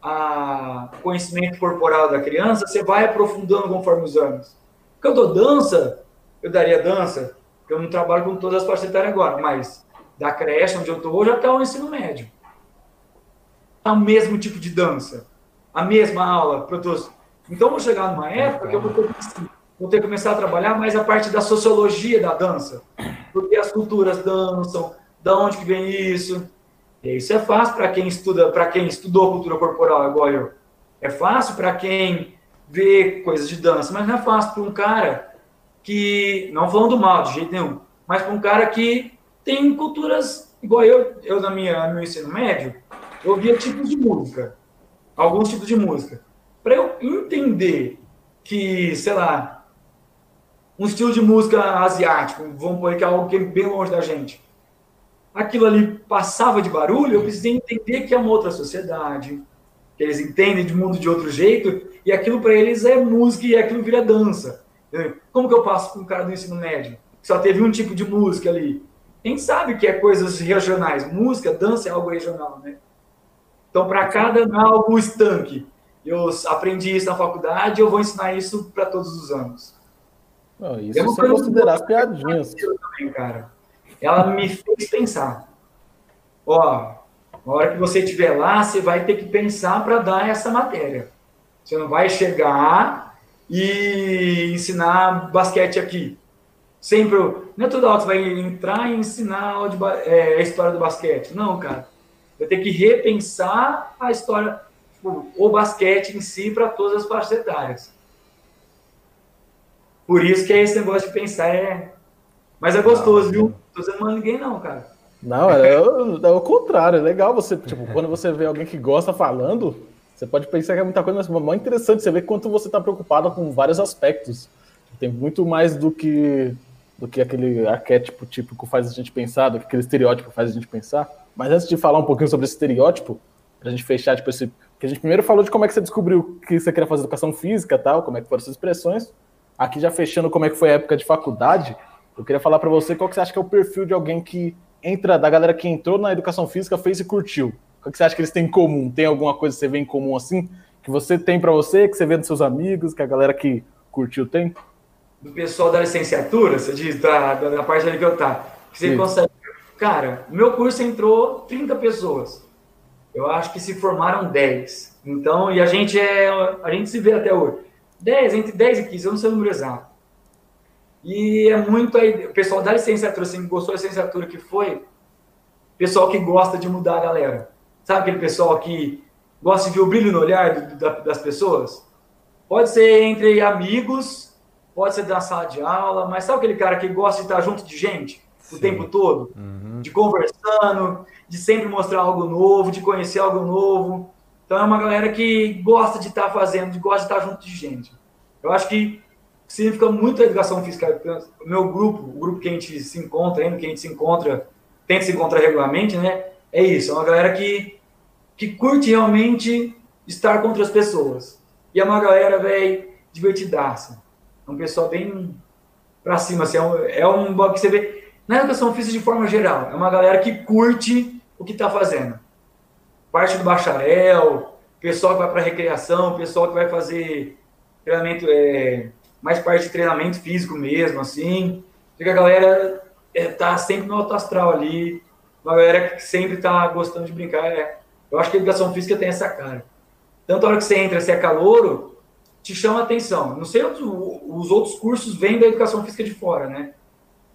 o conhecimento corporal da criança, você vai aprofundando conforme os anos. Porque eu dou dança, eu daria dança eu não trabalho com todas as faixas etárias agora, mas da creche onde eu estou hoje até o ensino médio. É o mesmo tipo de dança, a mesma aula para todos. Então, vou chegar numa época que eu vou ter, que, vou ter que começar a trabalhar mais a parte da sociologia da dança. Porque as culturas dançam, da onde que vem isso. E isso é fácil para quem estuda, para quem estudou cultura corporal, igual eu. É fácil para quem vê coisas de dança, mas não é fácil para um cara que, não falando mal de jeito nenhum, mas para um cara que tem culturas, igual eu, eu na minha, no meu ensino médio, eu via tipos de música, alguns tipos de música. Para eu entender que, sei lá, um estilo de música asiático, vamos pôr que é algo que é bem longe da gente, aquilo ali passava de barulho, eu precisei entender que é uma outra sociedade, que eles entendem de mundo de outro jeito, e aquilo para eles é música e aquilo vira dança. Como que eu passo com um cara do ensino médio? Que só teve um tipo de música ali. Quem sabe que é coisas regionais? Música, dança é algo regional, né? Então, para cada algo estanque, eu aprendi isso na faculdade, eu vou ensinar isso para todos os anos. Não, isso você considerar as piadinhas. Também, cara. Ela me fez pensar. Ó, na hora que você estiver lá, você vai ter que pensar para dar essa matéria. Você não vai chegar e ensinar basquete aqui. Sempre, não é toda hora que você vai entrar e ensinar é, a história do basquete. Não, cara. Vai ter que repensar a história, tipo, o basquete em si para todas as faixas etárias. Por isso que é esse negócio de pensar é. Mas é gostoso, não, viu? Não tô dizendo mal ninguém, não, cara. Não, é, é o contrário. É legal você, tipo, quando você vê alguém que gosta falando, você pode pensar que é muita coisa, mas é muito interessante você ver quanto você está preocupado com vários aspectos. Tem muito mais do que do que aquele arquétipo típico faz a gente pensar, do que aquele estereótipo faz a gente pensar. Mas antes de falar um pouquinho sobre esse estereótipo, para a gente fechar, tipo, esse, que a gente primeiro falou de como é que você descobriu que você queria fazer educação física tal, como é que foram essas expressões. Aqui já fechando como é que foi a época de faculdade, eu queria falar para você qual que você acha que é o perfil de alguém que entra, da galera que entrou na educação física, fez e curtiu. O que você acha que eles têm em comum? Tem alguma coisa que você vê em comum assim? Que você tem para você, que você vê dos seus amigos, que a galera que curtiu tem? Do pessoal da licenciatura, você diz, da, da parte ali que eu tá. Que você Sim. consegue. Cara, meu curso entrou 30 pessoas. Eu acho que se formaram 10. Então, e a gente é. A gente se vê até hoje. 10, entre 10 e 15, eu não sei o número exato. E é muito aí, o pessoal da licenciatura, assim, gostou da licenciatura que foi, pessoal que gosta de mudar a galera. Sabe aquele pessoal que gosta de ver o brilho no olhar das pessoas? Pode ser entre amigos, pode ser da sala de aula, mas sabe aquele cara que gosta de estar junto de gente o Sim. tempo todo? Uhum. De conversando, de sempre mostrar algo novo, de conhecer algo novo. Então é uma galera que gosta de estar fazendo, gosta de estar junto de gente. Eu acho que significa muito a educação física. O meu grupo, o grupo que a gente se encontra, ainda que a gente se encontra, tenta se encontrar regularmente, né? É isso, é uma galera que, que curte realmente estar com outras pessoas. E é uma galera, velho, divertidaça. É um pessoal bem pra cima, assim, é um, é um que você vê na educação física de forma geral. É uma galera que curte o que tá fazendo. Parte do bacharel, pessoal que vai para recreação, pessoal que vai fazer treinamento é, mais parte de treinamento físico mesmo, assim. Fica a galera é, tá sempre no alto astral ali, uma galera que sempre tá gostando de brincar. É. Eu acho que a educação física tem essa cara. Tanto a hora que você entra, você é calouro, te chama atenção. Não sei os, os outros cursos vêm da educação física de fora, né?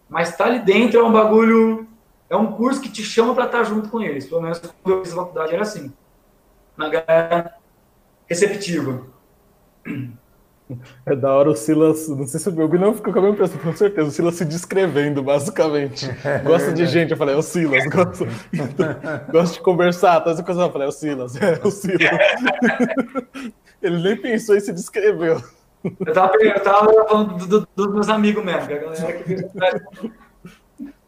Mas tá ali dentro é um bagulho, é um curso que te chama para estar tá junto com eles. Pelo menos quando eu fiz a faculdade era assim. Uma galera receptiva. É da hora o Silas, não sei se o Bilby não ficou com a mesma impressão, com certeza, o Silas se descrevendo, basicamente. [LAUGHS] Gosta de gente, eu falei, é o Silas. Gosta, gosta de conversar, todas as coisas, eu falei, é o Silas, é o Silas. [LAUGHS] Ele nem pensou e se descreveu. Eu tava, eu tava falando dos do, do meus amigos mesmo, que a galera que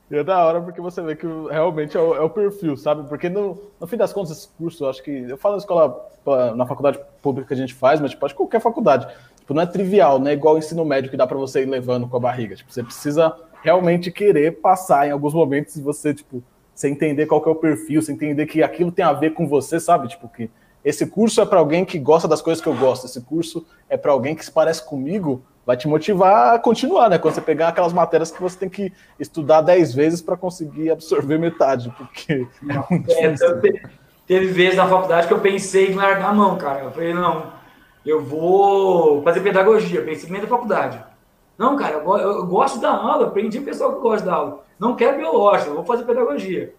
e é da hora porque você vê que realmente é o, é o perfil, sabe? Porque no, no, fim das contas, esse curso, eu acho que. Eu falo na escola, na faculdade pública que a gente faz, mas tipo, acho que qualquer faculdade. Tipo, não é trivial, né? Igual o ensino médio que dá para você ir levando com a barriga. Tipo, você precisa realmente querer passar em alguns momentos e você, tipo, você entender qual é o perfil, você entender que aquilo tem a ver com você, sabe? Tipo, que esse curso é para alguém que gosta das coisas que eu gosto, esse curso é para alguém que se parece comigo vai te motivar a continuar, né? Quando você pegar aquelas matérias que você tem que estudar dez vezes para conseguir absorver metade, porque. É, teve, teve vezes na faculdade que eu pensei em largar a mão, cara. Eu falei, não, eu vou fazer pedagogia, pensei da faculdade. Não, cara, eu, eu gosto da aula, aprendi pessoal que gosta da aula. Não quero biológico, vou fazer pedagogia.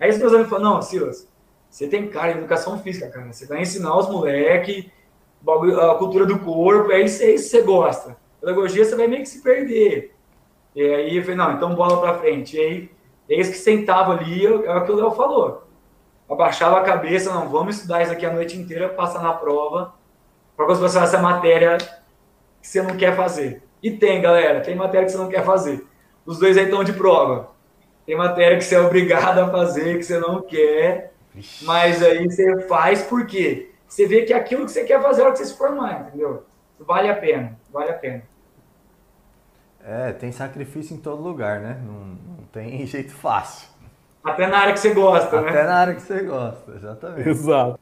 Aí os meus amigos falam, não, Silas, você tem cara de educação física, cara. Você vai ensinar os moleques a cultura do corpo, é isso, é isso que você gosta. Pedagogia você vai meio que se perder. E aí eu falei, não, então bola para frente. E aí, eles que sentavam ali, é o que o Léo falou. Abaixava a cabeça, não, vamos estudar isso aqui a noite inteira, passar na prova, para você passar essa matéria que você não quer fazer. E tem, galera, tem matéria que você não quer fazer. Os dois aí estão de prova. Tem matéria que você é obrigado a fazer, que você não quer, mas aí você faz por quê? Você vê que aquilo que você quer fazer é hora que você se formar, entendeu? Vale a pena, vale a pena. É, tem sacrifício em todo lugar, né? Não, não tem [LAUGHS] jeito fácil. Até na área que você gosta, Até né? Até na área que você gosta, exatamente. Exato.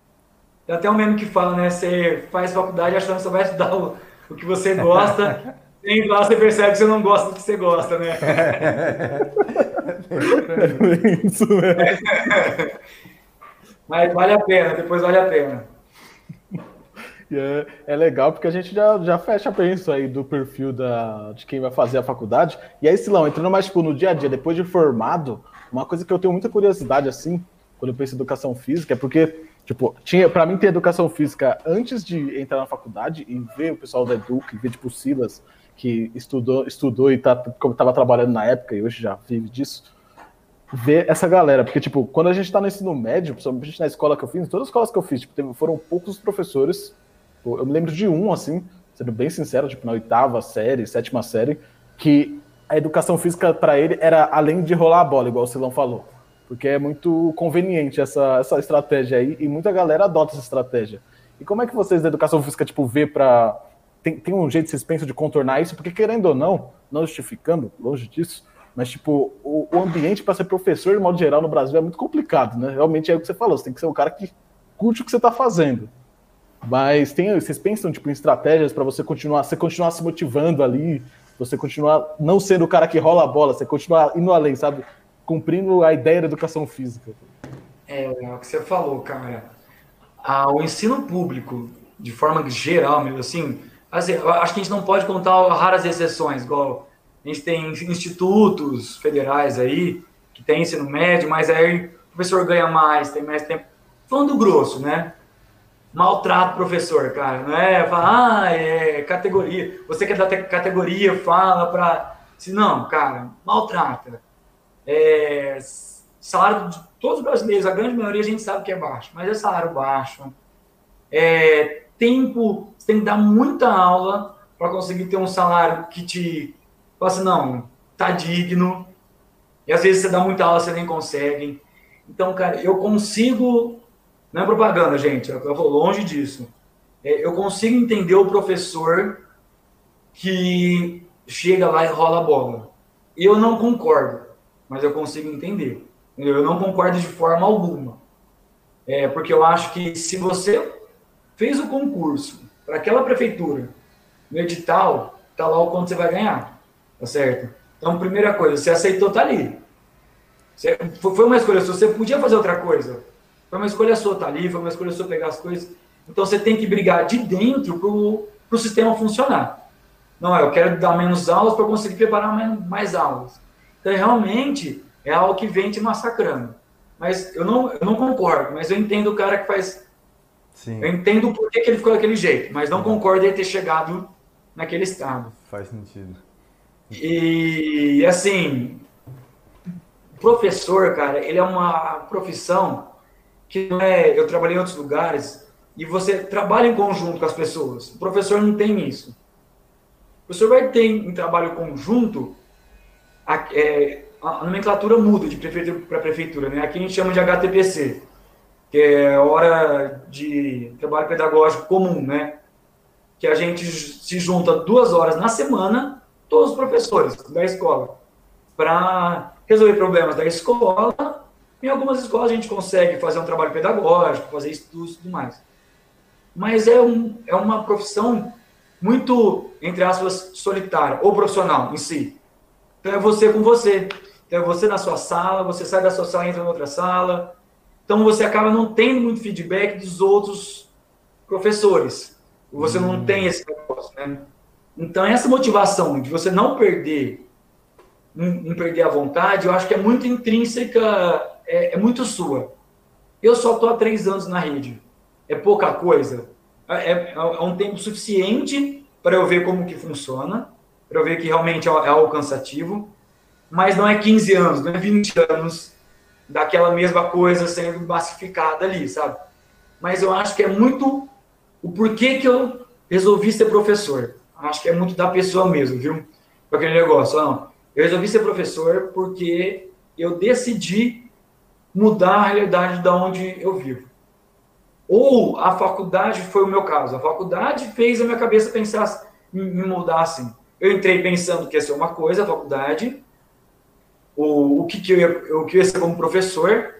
Tem até um meme que fala, né? Você faz faculdade achando que você vai estudar o, o que você gosta, [LAUGHS] e lá você percebe que você não gosta do que você gosta, né? É isso mesmo. Mas vale a pena, depois vale a pena. É, é, legal porque a gente já, já fecha bem isso aí do perfil da, de quem vai fazer a faculdade. E aí, Silão, entrando mais tipo, no dia a dia, depois de formado, uma coisa que eu tenho muita curiosidade, assim, quando eu penso em educação física, é porque, tipo, tinha, para mim ter educação física antes de entrar na faculdade e ver o pessoal da Educa, ver, tipo, o Silas, que estudou, estudou e tá, como estava trabalhando na época e hoje já vive disso, ver essa galera, porque, tipo, quando a gente está no ensino médio, principalmente na escola que eu fiz, em todas as escolas que eu fiz, tipo, foram poucos professores eu me lembro de um, assim, sendo bem sincero, tipo, na oitava série, sétima série, que a educação física para ele era além de rolar a bola, igual o Silão falou. Porque é muito conveniente essa, essa estratégia aí, e muita galera adota essa estratégia. E como é que vocês da educação física, tipo, vê para tem, tem um jeito vocês pensam de contornar isso? Porque querendo ou não, não justificando, longe disso, mas, tipo, o, o ambiente para ser professor, de modo geral, no Brasil é muito complicado, né? Realmente é o que você falou, você tem que ser um cara que curte o que você está fazendo. Mas tem, vocês pensam tipo, em estratégias para você continuar, você continuar se motivando ali, você continuar não sendo o cara que rola a bola, você continuar indo além, sabe? Cumprindo a ideia da educação física. É, é o que você falou, cara. Ah, o ensino público, de forma geral, mesmo assim, assim, acho que a gente não pode contar raras exceções, igual a gente tem institutos federais aí, que tem ensino médio, mas aí o professor ganha mais, tem mais tempo. Falando grosso, né? maltrata o professor, cara. Não é falar, ah, é categoria. Você quer dar categoria, fala para. Se não, cara, maltrata. É, salário de todos os brasileiros, a grande maioria a gente sabe que é baixo, mas é salário baixo. É, tempo, você tem que dar muita aula para conseguir ter um salário que te. Assim, não, tá digno. E às vezes você dá muita aula, você nem consegue. Então, cara, eu consigo não é propaganda, gente. Eu vou longe disso. É, eu consigo entender o professor que chega lá e rola a bola. Eu não concordo, mas eu consigo entender. Eu não concordo de forma alguma. É, porque eu acho que se você fez o concurso para aquela prefeitura, no edital, tá lá o quanto você vai ganhar. Tá certo? Então, primeira coisa, você aceitou, tá ali. Você, foi uma escolha. Se você podia fazer outra coisa, foi uma escolha sua tá ali, foi uma escolha sua pegar as coisas. Então você tem que brigar de dentro para o sistema funcionar. Não eu quero dar menos aulas para conseguir preparar mais aulas. Então realmente é algo que vem te massacrando. Mas eu não, eu não concordo, mas eu entendo o cara que faz. Sim. Eu entendo por que, que ele ficou daquele jeito, mas não concordo em ter chegado naquele estado. Faz sentido. E assim, professor, cara, ele é uma profissão que não é. Eu trabalhei em outros lugares e você trabalha em conjunto com as pessoas. O professor não tem isso. O professor vai ter em trabalho conjunto, a, é, a nomenclatura muda de prefeitura para prefeitura. Né? Aqui a gente chama de HTPC, que é hora de trabalho pedagógico comum, né? que a gente se junta duas horas na semana, todos os professores da escola, para resolver problemas da escola em algumas escolas a gente consegue fazer um trabalho pedagógico, fazer estudos e tudo mais. Mas é, um, é uma profissão muito, entre aspas, solitária, ou profissional em si. Então é você com você. Então é você na sua sala, você sai da sua sala e entra em outra sala. Então você acaba não tendo muito feedback dos outros professores. Você hum. não tem esse negócio, né? Então essa motivação de você não perder, não perder a vontade, eu acho que é muito intrínseca, é, é muito sua. Eu só estou há três anos na rede. É pouca coisa. É, é, é um tempo suficiente para eu ver como que funciona, para eu ver que realmente é, é algo cansativo, mas não é 15 anos, não é 20 anos daquela mesma coisa sendo massificada ali, sabe? Mas eu acho que é muito o porquê que eu resolvi ser professor. Acho que é muito da pessoa mesmo, viu? Com aquele negócio. Não, eu resolvi ser professor porque eu decidi mudar a realidade da onde eu vivo. Ou a faculdade foi o meu caso. A faculdade fez a minha cabeça pensar, me mudar assim. Eu entrei pensando que ia ser uma coisa, a faculdade, o, o, que, que, eu ia, o que eu ia ser como professor,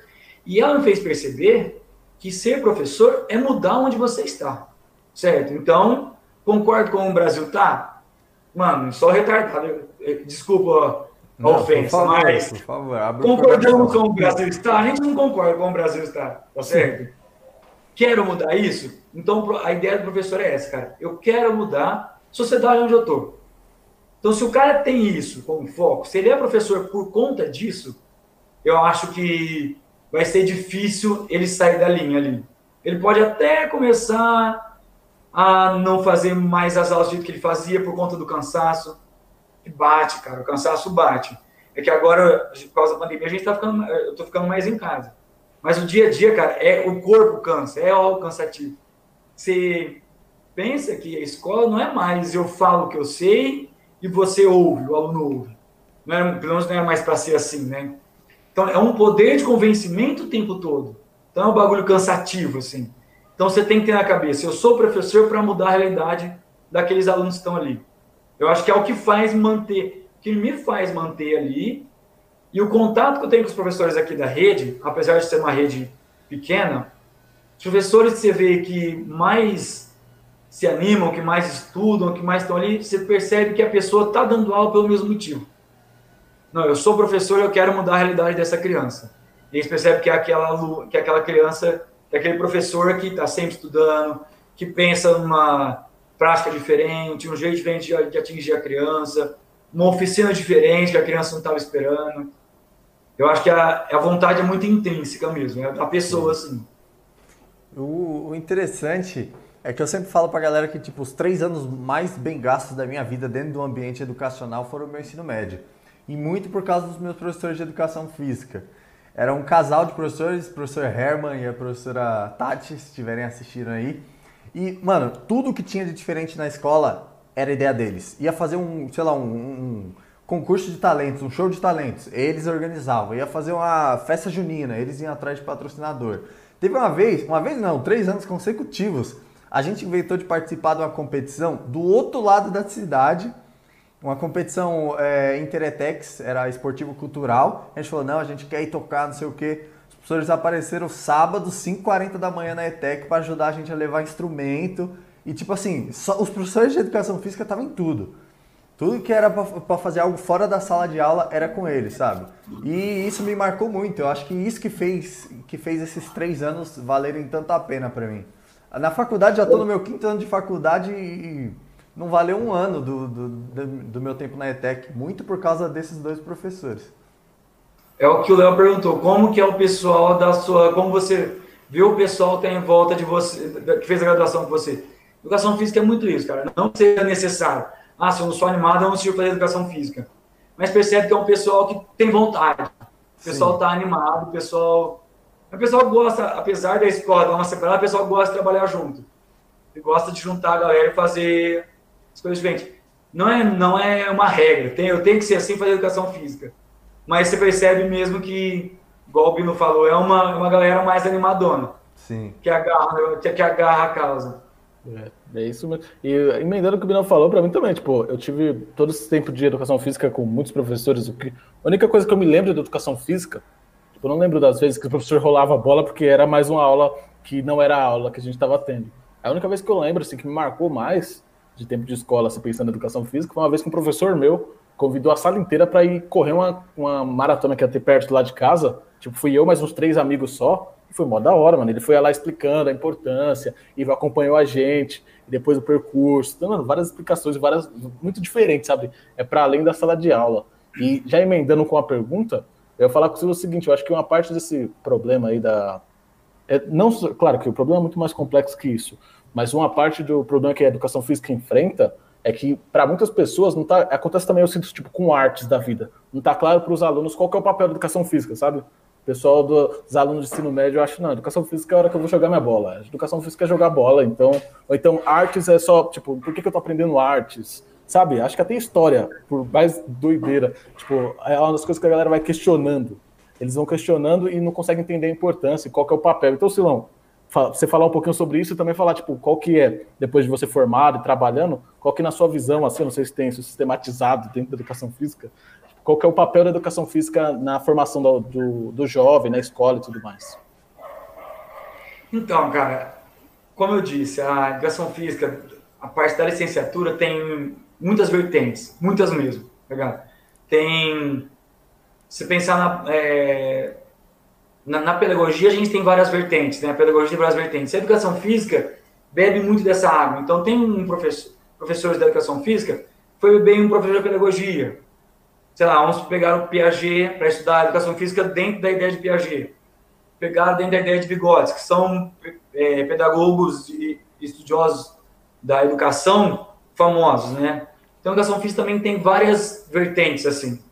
e ela me fez perceber que ser professor é mudar onde você está, certo? Então, concordo com o Brasil tá? Mano, só retardado. Desculpa a não, ofensa, favor, mas concordamos com o Brasil está? A gente não concorda com o Brasil está, tá certo? Quero mudar isso? Então a ideia do professor é essa, cara. Eu quero mudar a sociedade onde eu tô. Então, se o cara tem isso como foco, se ele é professor por conta disso, eu acho que vai ser difícil ele sair da linha ali. Ele pode até começar a não fazer mais as aulas do jeito que ele fazia por conta do cansaço. Que bate, cara, o cansaço bate. É que agora, por causa da pandemia, a gente tá ficando, eu tô ficando mais em casa. Mas o dia a dia, cara, é o corpo cansa, é algo cansativo. Você pensa que a escola não é mais eu falo o que eu sei e você ouve, o aluno ouve. Não é, pelo menos não é mais para ser assim, né? Então é um poder de convencimento o tempo todo. Então é um bagulho cansativo, assim. Então você tem que ter na cabeça, eu sou professor para mudar a realidade daqueles alunos que estão ali. Eu acho que é o que faz manter, que me faz manter ali e o contato que eu tenho com os professores aqui da rede, apesar de ser uma rede pequena, os professores que você vê que mais se animam, que mais estudam, que mais estão ali, você percebe que a pessoa está dando aula pelo mesmo motivo. Não, eu sou professor e eu quero mudar a realidade dessa criança. E eles percebem que é aquela, que é aquela criança, que é aquele professor que está sempre estudando, que pensa numa prática diferente, um jeito diferente de, de atingir a criança, uma oficina diferente que a criança não estava esperando. Eu acho que a, a vontade é muito intrínseca mesmo, é da pessoa, assim. O, o interessante é que eu sempre falo pra galera que, tipo, os três anos mais bem gastos da minha vida dentro do ambiente educacional foram o meu ensino médio. E muito por causa dos meus professores de educação física. Era um casal de professores, o professor Herman e a professora Tati, se estiverem assistindo aí. E, mano, tudo que tinha de diferente na escola era ideia deles. Ia fazer um, sei lá, um, um concurso de talentos, um show de talentos, eles organizavam. Ia fazer uma festa junina, eles iam atrás de patrocinador. Teve uma vez, uma vez não, três anos consecutivos, a gente inventou de participar de uma competição do outro lado da cidade, uma competição é, Interetex, era esportivo cultural. A gente falou, não, a gente quer ir tocar, não sei o quê. Os professores apareceram sábado, 5h40 da manhã na ETEC para ajudar a gente a levar instrumento. E tipo assim, só, os professores de educação física estavam em tudo. Tudo que era para fazer algo fora da sala de aula era com ele, sabe? E isso me marcou muito. Eu acho que isso que fez, que fez esses três anos valerem tanto a pena para mim. Na faculdade, já estou no meu quinto ano de faculdade e não valeu um ano do, do, do meu tempo na ETEC, muito por causa desses dois professores. É o que o Léo perguntou, como que é o pessoal da sua, como você viu o pessoal que tem em volta de você, que fez a graduação com você. Educação física é muito isso, cara, não seja necessário ah, se eu não sou animado, eu não consigo fazer educação física. Mas percebe que é um pessoal que tem vontade. O pessoal está animado, o pessoal. O pessoal gosta, apesar da escola dar uma separada, o pessoal gosta de trabalhar junto. Ele gosta de juntar a galera e fazer as coisas diferentes. Não é, não é uma regra, tem, eu tenho que ser assim fazer educação física. Mas você percebe mesmo que, igual o Bino falou, é uma, uma galera mais animadona. Sim. Que agarra, que, que agarra a causa. É, é isso mesmo. E emendando o que o Binão falou, para mim também, tipo, eu tive todo esse tempo de educação física com muitos professores. O que, a única coisa que eu me lembro de educação física, eu não lembro das vezes que o professor rolava a bola porque era mais uma aula que não era a aula que a gente estava tendo. A única vez que eu lembro, assim, que me marcou mais de tempo de escola, se pensando em educação física, foi uma vez que um professor meu convidou a sala inteira para ir correr uma, uma maratona que ia ter perto lá de casa. Tipo, fui eu mais uns três amigos só. E foi mó da hora, mano. Ele foi lá explicando a importância, e acompanhou a gente, e depois o percurso, dando várias explicações, várias muito diferentes, sabe? É para além da sala de aula. E já emendando com a pergunta, eu ia falar com você o seguinte: eu acho que uma parte desse problema aí da. É, não, claro que o problema é muito mais complexo que isso, mas uma parte do problema que a educação física enfrenta é que para muitas pessoas não tá acontece também eu sinto tipo com artes da vida. Não tá claro para os alunos qual é o papel da educação física sabe? O pessoal do, dos alunos de ensino médio eu acho não educação física é a hora que eu vou jogar minha bola. Educação física é jogar bola então ou então artes é só tipo por que, que eu tô aprendendo artes sabe? Acho que até história por mais doideira. Tipo é uma das coisas que a galera vai questionando. Eles vão questionando e não conseguem entender a importância e qual é o papel. Então Silão você falar um pouquinho sobre isso e também falar, tipo, qual que é, depois de você formado e trabalhando, qual que na sua visão, assim, não sei se tem isso sistematizado dentro da educação física, qual que é o papel da educação física na formação do, do, do jovem, na escola e tudo mais? Então, cara, como eu disse, a educação física, a parte da licenciatura tem muitas vertentes, muitas mesmo, tá? Tem, se pensar na, é, na, na, pedagogia a gente tem várias vertentes, né? A pedagogia tem várias vertentes. A educação física bebe muito dessa água. Então tem um professor, professores da educação física, foi bem um professor de pedagogia. Sei lá, uns pegaram Piaget para estudar educação física dentro da ideia de Piaget. Pegaram dentro da ideia de Vygotsky, que são é, pedagogos e estudiosos da educação famosos, né? Então, educação física também tem várias vertentes, assim.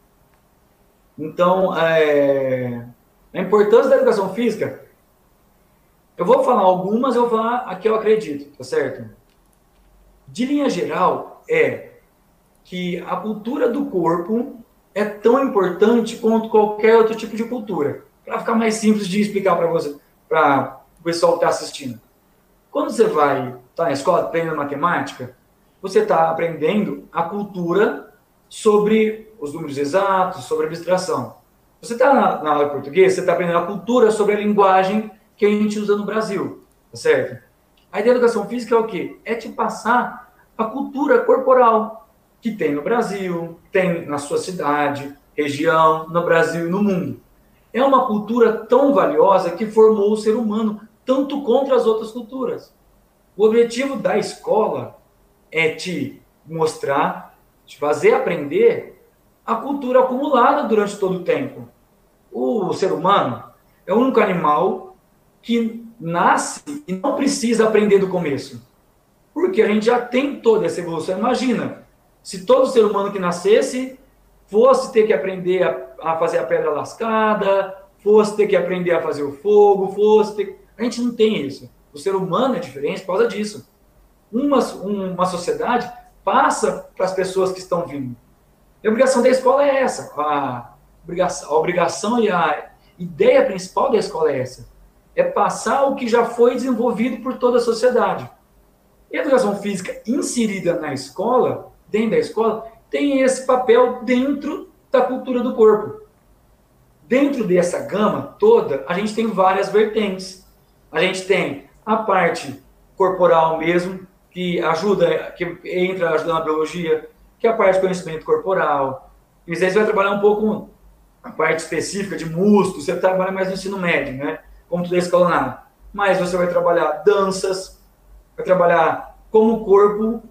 Então, é, a importância da educação física, eu vou falar algumas, eu vou falar a que eu acredito, tá certo? De linha geral, é que a cultura do corpo é tão importante quanto qualquer outro tipo de cultura. Para ficar mais simples de explicar para você, para o pessoal que está assistindo. Quando você vai tá na escola aprendendo matemática, você está aprendendo a cultura sobre os números exatos, sobre a abstração. Você está na, na, aula de português, você está aprendendo a cultura sobre a linguagem que a gente usa no Brasil, tá certo? A ideia da educação física é o quê? É te passar a cultura corporal que tem no Brasil, tem na sua cidade, região, no Brasil e no mundo. É uma cultura tão valiosa que formou o ser humano, tanto contra as outras culturas. O objetivo da escola é te mostrar, te fazer aprender a cultura acumulada durante todo o tempo. O ser humano é o único animal que nasce e não precisa aprender do começo. Porque a gente já tem toda essa evolução. Imagina, se todo ser humano que nascesse fosse ter que aprender a, a fazer a pedra lascada, fosse ter que aprender a fazer o fogo, fosse ter... A gente não tem isso. O ser humano é diferente por causa disso. Uma, uma sociedade passa para as pessoas que estão vindo. E a obrigação da escola é essa. A obrigação, a obrigação e a ideia principal da escola é essa. É passar o que já foi desenvolvido por toda a sociedade. E a educação física inserida na escola, dentro da escola, tem esse papel dentro da cultura do corpo. Dentro dessa gama toda, a gente tem várias vertentes. A gente tem a parte corporal mesmo, que ajuda, que entra ajudando na biologia, que é a parte de conhecimento corporal. E você vai trabalhar um pouco a parte específica de músculos, você trabalha mais no ensino médio, né? Como tudo é escalonado. Mas você vai trabalhar danças, vai trabalhar como o corpo.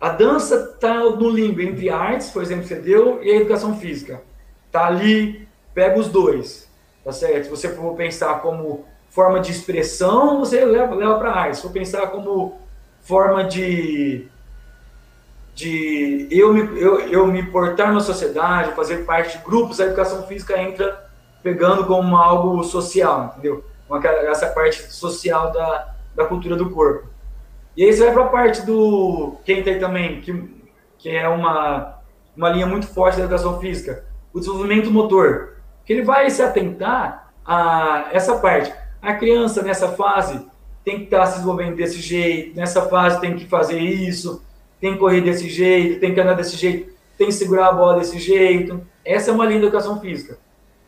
A dança está no limbo entre artes, por exemplo, que você deu, e a educação física. Está ali, pega os dois, tá certo? Se você for pensar como forma de expressão, você leva, leva para a arte. Se for pensar como forma de de eu me, eu, eu me portar na sociedade, fazer parte de grupos, a educação física entra pegando como algo social, entendeu? Uma, essa parte social da, da cultura do corpo. E aí você vai para a parte do quem tem também, que, que é uma, uma linha muito forte da educação física, o desenvolvimento motor, que ele vai se atentar a essa parte. A criança nessa fase tem que estar tá se desenvolvendo desse jeito, nessa fase tem que fazer isso, tem que correr desse jeito, tem que andar desse jeito, tem que segurar a bola desse jeito. Essa é uma linha de educação física,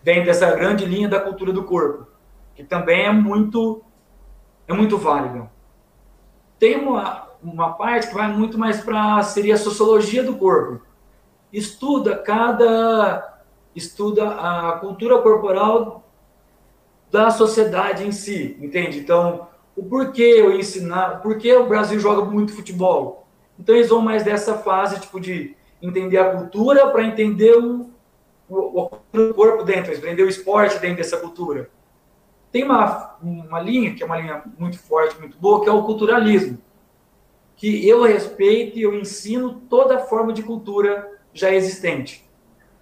dentro dessa grande linha da cultura do corpo, que também é muito, é muito válida. Tem uma, uma parte que vai muito mais para seria a sociologia do corpo. Estuda cada estuda a cultura corporal da sociedade em si, entende? Então, o porquê eu ensinar, por que o Brasil joga muito futebol? Então eles vão mais dessa fase tipo de entender a cultura para entender o, o, o, corpo dentro, entender o esporte dentro dessa cultura. Tem uma, uma linha, que é uma linha muito forte, muito boa, que é o culturalismo. Que eu respeito e eu ensino toda forma de cultura já existente,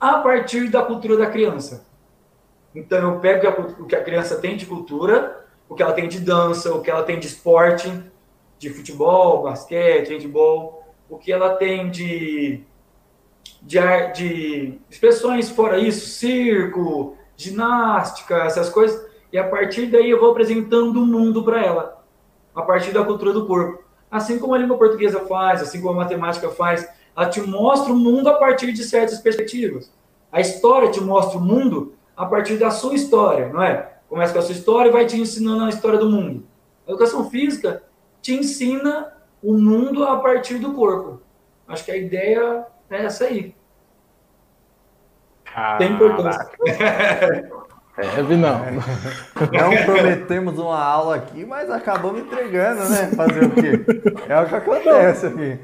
a partir da cultura da criança. Então eu pego o que a criança tem de cultura, o que ela tem de dança, o que ela tem de esporte, de futebol, basquete, handball, o que ela tem de, de, de expressões fora isso, circo, ginástica, essas coisas, e a partir daí eu vou apresentando o mundo para ela, a partir da cultura do corpo. Assim como a língua portuguesa faz, assim como a matemática faz, ela te mostra o mundo a partir de certas perspectivas. A história te mostra o mundo a partir da sua história, não é? Começa com a sua história e vai te ensinando a história do mundo. A educação física te ensina o mundo a partir do corpo. Acho que a ideia é essa aí. Caraca. Tem importância. É, não. Não prometemos uma aula aqui, mas acabamos entregando, né? Fazer o quê? É o que acontece aqui.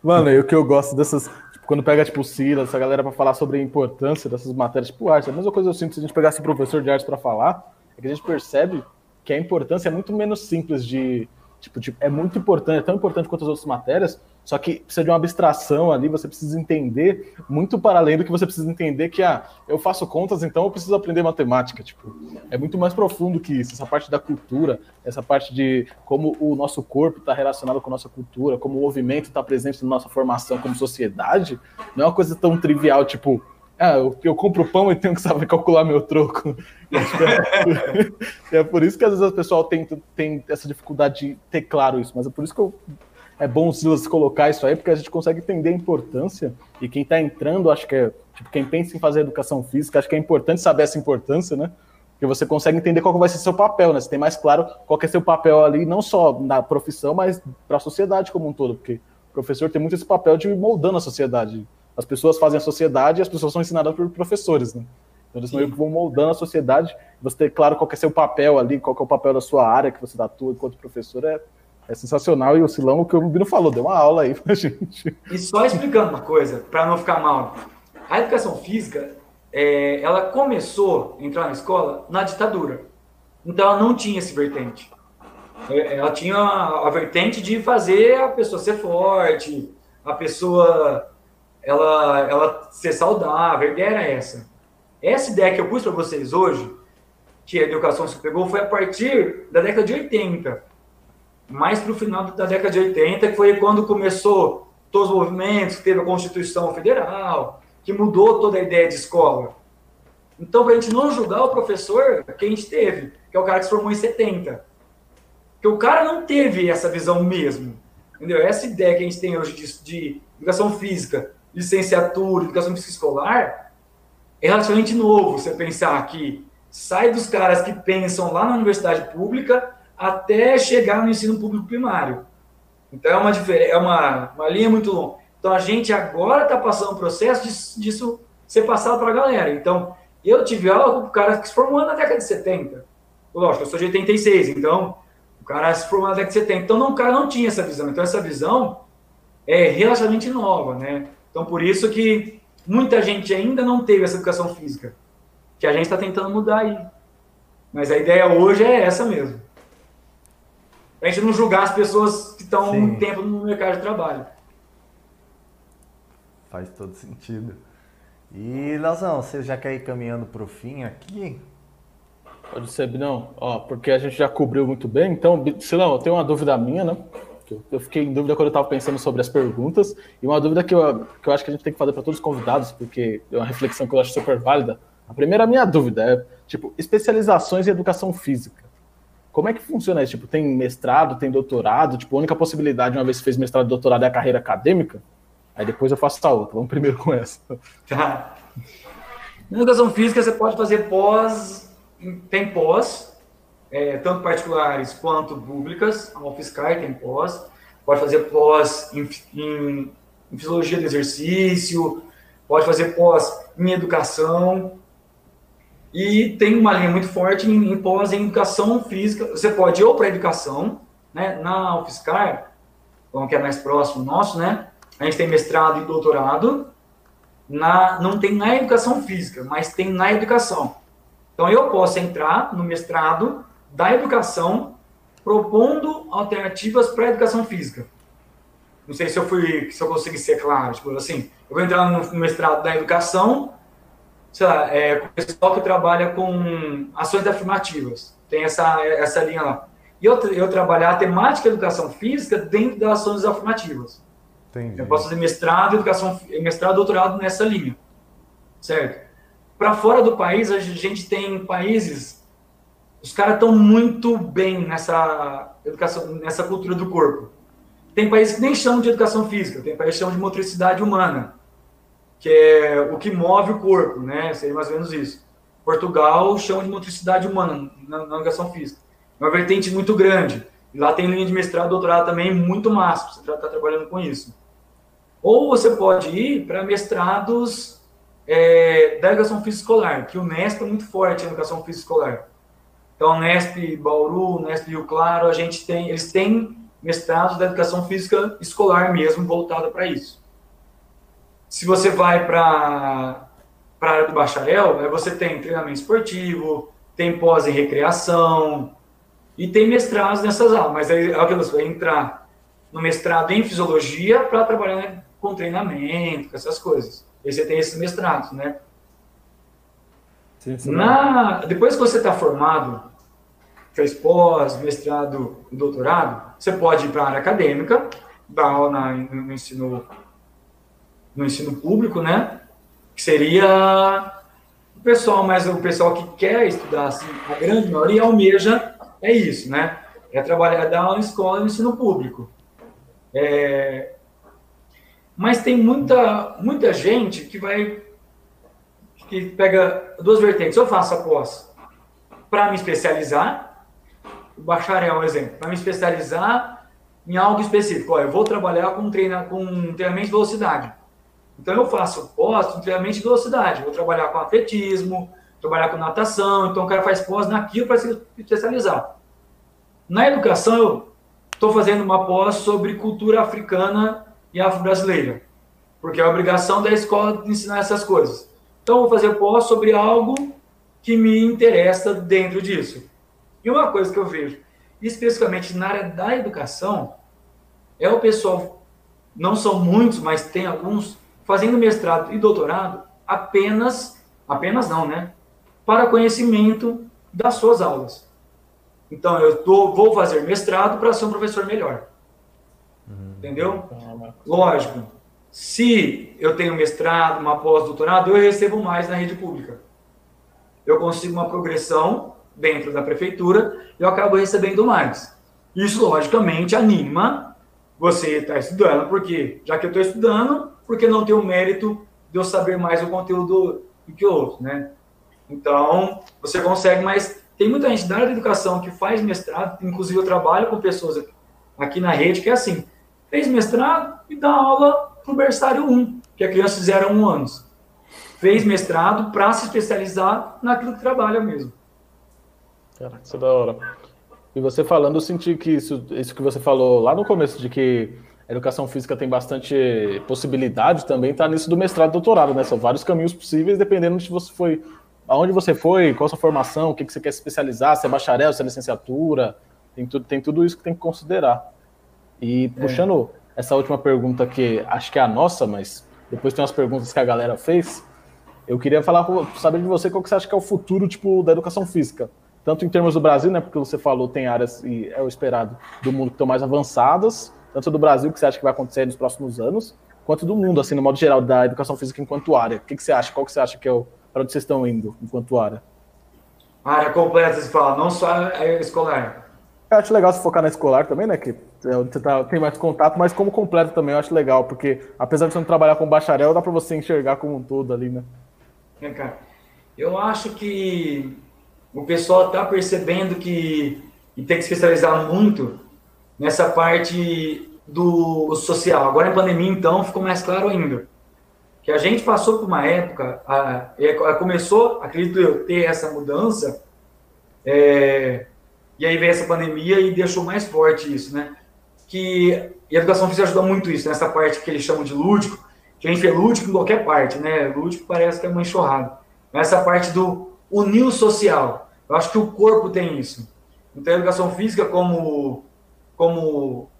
Mano, e o que eu gosto dessas. Quando pega, tipo, o Silas, essa galera para falar sobre a importância dessas matérias, tipo, arte. A mesma coisa eu sinto se a gente pegasse um professor de arte para falar, é que a gente percebe que a importância é muito menos simples de Tipo, tipo, é muito importante, é tão importante quanto as outras matérias, só que precisa de uma abstração ali, você precisa entender muito para além do que você precisa entender que, ah, eu faço contas, então eu preciso aprender matemática. Tipo, é muito mais profundo que isso, essa parte da cultura, essa parte de como o nosso corpo está relacionado com a nossa cultura, como o movimento está presente na nossa formação como sociedade, não é uma coisa tão trivial, tipo, ah, eu, eu compro pão e tenho que saber calcular meu troco. [LAUGHS] [LAUGHS] é por isso que às vezes o pessoal tem, tem essa dificuldade de ter claro isso, mas é por isso que eu, é bom o Silas colocar isso aí, porque a gente consegue entender a importância, e quem está entrando, acho que é, tipo, quem pensa em fazer educação física, acho que é importante saber essa importância, né? Porque você consegue entender qual vai ser seu papel, né? Você tem mais claro qual é seu papel ali, não só na profissão, mas para a sociedade como um todo, porque o professor tem muito esse papel de ir moldando a sociedade, as pessoas fazem a sociedade e as pessoas são ensinadas por professores, né? Então eles meio que vão moldando a sociedade. Você ter claro qual é seu papel ali, qual é o papel da sua área que você atua enquanto professor é, é sensacional. E o Silão, o que o Rubino falou, deu uma aula aí pra [LAUGHS] gente. E só explicando uma coisa, para não ficar mal. A educação física, é, ela começou a entrar na escola na ditadura. Então ela não tinha esse vertente. É, ela tinha a vertente de fazer a pessoa ser forte, a pessoa ela, ela ser saudável, a ideia era essa. Essa ideia que eu pus para vocês hoje, que a educação se pegou, foi a partir da década de 80. Mais para o final da década de 80, que foi quando começou todos os movimentos, teve a Constituição Federal, que mudou toda a ideia de escola. Então, para a gente não julgar o professor que a gente teve, que é o cara que se formou em 70. Porque o cara não teve essa visão mesmo. Entendeu? Essa ideia que a gente tem hoje de, de educação física, licenciatura, educação física escolar, é relativamente novo você pensar que sai dos caras que pensam lá na universidade pública até chegar no ensino público primário. Então é uma, é uma, uma linha muito longa. Então a gente agora está passando um processo disso, disso ser passado para a galera. Então eu tive aula com o cara que se formou na década de 70. Lógico, eu sou de 86, então o cara se formou na década de 70. Então não, o cara não tinha essa visão. Então essa visão é relativamente nova, né? Então, por isso que muita gente ainda não teve essa educação física, que a gente está tentando mudar aí. Mas a ideia hoje é essa mesmo. A gente não julgar as pessoas que estão muito tempo no mercado de trabalho. Faz todo sentido. E, Lazão, você já quer ir caminhando para o fim aqui? Pode ser, não. Ó, porque a gente já cobriu muito bem. Então, Silão, eu tenho uma dúvida minha, né? Eu fiquei em dúvida quando eu estava pensando sobre as perguntas, e uma dúvida que eu, que eu acho que a gente tem que fazer para todos os convidados, porque é uma reflexão que eu acho super válida. A primeira minha dúvida é, tipo, especializações em educação física. Como é que funciona isso? Tipo, tem mestrado, tem doutorado? Tipo, a única possibilidade, uma vez que fez mestrado e doutorado, é a carreira acadêmica? Aí depois eu faço a outra. Vamos primeiro com essa. Tá. Na educação física, você pode fazer pós, tem pós, é, tanto particulares quanto públicas. A UFSCar tem pós. pode fazer pós em, em, em fisiologia do exercício, pode fazer pós em educação. E tem uma linha muito forte em, em pós em educação física. Você pode ir ou para educação, né? Na UFSCar, que é mais próximo nosso, né? A gente tem mestrado e doutorado. Na, não tem na educação física, mas tem na educação. Então eu posso entrar no mestrado da educação propondo alternativas para a educação física. Não sei se eu fui, se eu consegui ser claro, tipo assim, eu vou entrar no mestrado da educação, sei lá, é, o pessoal que trabalha com ações afirmativas, tem essa, essa linha lá. E eu, eu trabalhar a temática educação física dentro das ações afirmativas. Entendi. Eu posso fazer mestrado, educação, mestrado, doutorado nessa linha, certo? Para fora do país, a gente tem países, os caras estão muito bem nessa educação, nessa cultura do corpo. Tem países que nem chamam de educação física, tem países que chamam de motricidade humana, que é o que move o corpo, né? Seria mais ou menos isso. Portugal chama de motricidade humana na, educação física. É uma vertente muito grande. Lá tem linha de mestrado, doutorado também muito massa, você está trabalhando com isso. Ou você pode ir para mestrados é, da educação física escolar, que o Nesp é muito forte na educação física escolar. Então, Nesp Bauru, Nesp Rio Claro, a gente tem, eles têm mestrados da educação física escolar mesmo, voltada para isso. Se você vai para a área do bacharel, aí você tem treinamento esportivo, tem pós em recreação, e tem mestrados nessas aulas, mas aí é você vai entrar no mestrado em fisiologia para trabalhar com treinamento, com essas coisas. Aí você tem esses mestrados, né? Sim, sim. Na, depois que você está formado, fez pós, mestrado, doutorado, você pode ir para a área acadêmica, dar aula na, no, ensino, no ensino público, né? Que seria o pessoal, mas o pessoal que quer estudar, assim, a grande maioria almeja é isso, né? É trabalhar, dar aula na escola no ensino público. É, mas tem muita, muita gente que vai que pega duas vertentes. Eu faço a pós para me especializar, o bacharel, um exemplo, para me especializar em algo específico. Olha, eu vou trabalhar com, treina, com treinamento de velocidade. Então eu faço pós treinamento de velocidade. Vou trabalhar com atletismo, trabalhar com natação. Então o cara faz pós naquilo para se especializar. Na educação, eu estou fazendo uma pós sobre cultura africana e afro-brasileira, porque é a obrigação da escola ensinar essas coisas. Então, vou fazer pós sobre algo que me interessa dentro disso. E uma coisa que eu vejo, especificamente na área da educação, é o pessoal, não são muitos, mas tem alguns, fazendo mestrado e doutorado apenas, apenas não, né? Para conhecimento das suas aulas. Então, eu tô, vou fazer mestrado para ser um professor melhor. Uhum. Entendeu? Lógico, se eu tenho mestrado, uma pós-doutorado, eu recebo mais na rede pública. Eu consigo uma progressão dentro da prefeitura e eu acabo recebendo mais. Isso, logicamente, anima você estar tá estudando, porque já que eu estou estudando, porque não tem o mérito de eu saber mais o conteúdo do que outro, né? Então, você consegue, mas tem muita gente da área da educação que faz mestrado, inclusive eu trabalho com pessoas aqui na rede que é assim, fez mestrado e dá aula para o berçário 1, que a criança de 0 a 1 anos. Fez mestrado para se especializar naquilo que trabalha mesmo. Cara, isso é da hora. E você falando, eu senti que isso, isso que você falou lá no começo, de que a educação física tem bastante possibilidade também, está nisso do mestrado e doutorado, né? São vários caminhos possíveis, dependendo de você foi, aonde você foi, qual a sua formação, o que, que você quer se especializar, se é bacharel, se é licenciatura, tem tudo, tem tudo isso que tem que considerar. E é. puxando é. essa última pergunta que acho que é a nossa, mas depois tem umas perguntas que a galera fez. Eu queria falar, saber de você qual que você acha que é o futuro tipo da educação física, tanto em termos do Brasil, né? Porque você falou tem áreas e é o esperado do mundo que estão mais avançadas, tanto do Brasil que você acha que vai acontecer nos próximos anos, quanto do mundo, assim, no modo geral da educação física enquanto área. O que, que você acha? Qual que você acha que é o para onde vocês estão indo enquanto área? área completa, se fala, não só a escolar. Eu acho legal se focar na escolar também, né? Que é você tá, tem mais contato, mas como completo também eu acho legal, porque apesar de você não trabalhar com bacharel, dá para você enxergar como um todo ali, né? É, cara. Eu acho que o pessoal está percebendo que, que tem que se especializar muito nessa parte do social. Agora, em pandemia, então, ficou mais claro ainda. Que a gente passou por uma época, a, a começou, acredito eu, ter essa mudança, é, e aí veio essa pandemia e deixou mais forte isso, né? Que e a educação física ajuda muito isso, nessa parte que eles chamam de lúdico, que a gente vê lúdico em qualquer parte, né? Lúdico parece que é uma enxurrada. Mas essa parte do unir social, eu acho que o corpo tem isso. Então, a educação física, como, como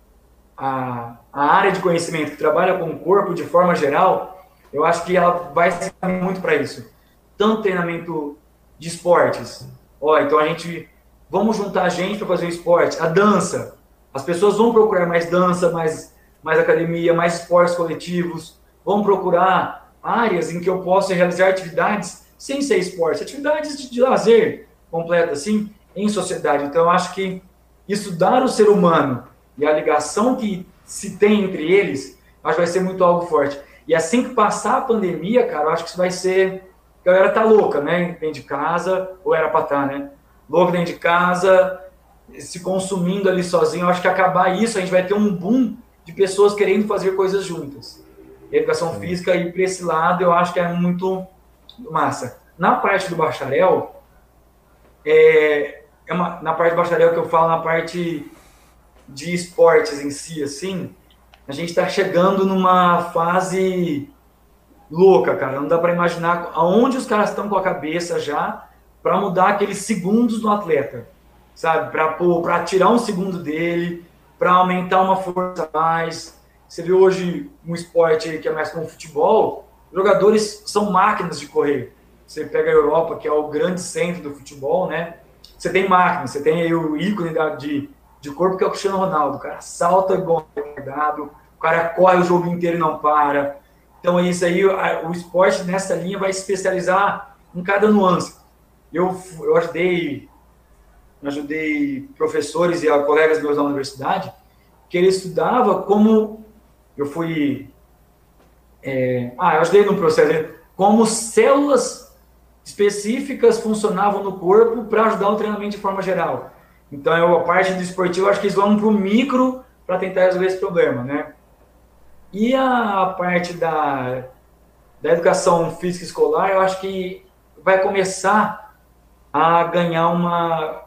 a, a área de conhecimento que trabalha com o corpo de forma geral, eu acho que ela vai se muito para isso. Tanto treinamento de esportes. Ó, então a gente vamos juntar a gente para fazer o esporte, a dança. As pessoas vão procurar mais dança, mais, mais academia, mais esportes coletivos, vão procurar áreas em que eu possa realizar atividades sem ser esporte, atividades de, de lazer completa, assim, em sociedade. Então, eu acho que estudar o ser humano e a ligação que se tem entre eles, acho que vai ser muito algo forte. E assim que passar a pandemia, cara, eu acho que isso vai ser. A galera tá louca, né? Dentro de casa, ou era pra estar, tá, né? Louco dentro de casa, se consumindo ali sozinho. Eu acho que acabar isso, a gente vai ter um boom de pessoas querendo fazer coisas juntas. E educação Sim. física, e para esse lado, eu acho que é muito massa. Na parte do bacharel, é, é uma, na parte bacharel que eu falo, na parte de esportes em si, assim, a gente está chegando numa fase louca, cara. Não dá para imaginar aonde os caras estão com a cabeça já para mudar aqueles segundos do atleta, sabe? Para tirar um segundo dele, para aumentar uma força mais. Você vê hoje um esporte que é mais como futebol, jogadores são máquinas de correr. Você pega a Europa, que é o grande centro do futebol, né? Você tem máquinas, você tem aí o ícone de, de corpo que é o Cristiano Ronaldo. O cara salta igual retardado, o cara corre o jogo inteiro e não para. Então, é isso aí, o esporte nessa linha vai se especializar em cada nuance. Eu, eu ajudei, ajudei professores e colegas meus da universidade que ele estudava como eu fui é, ah, eu ajudei no processo como células específicas funcionavam no corpo para ajudar o treinamento de forma geral. Então, eu, a parte do esportivo, acho que eles vão para o micro para tentar resolver esse problema, né? E a parte da, da educação física escolar, eu acho que vai começar a ganhar uma.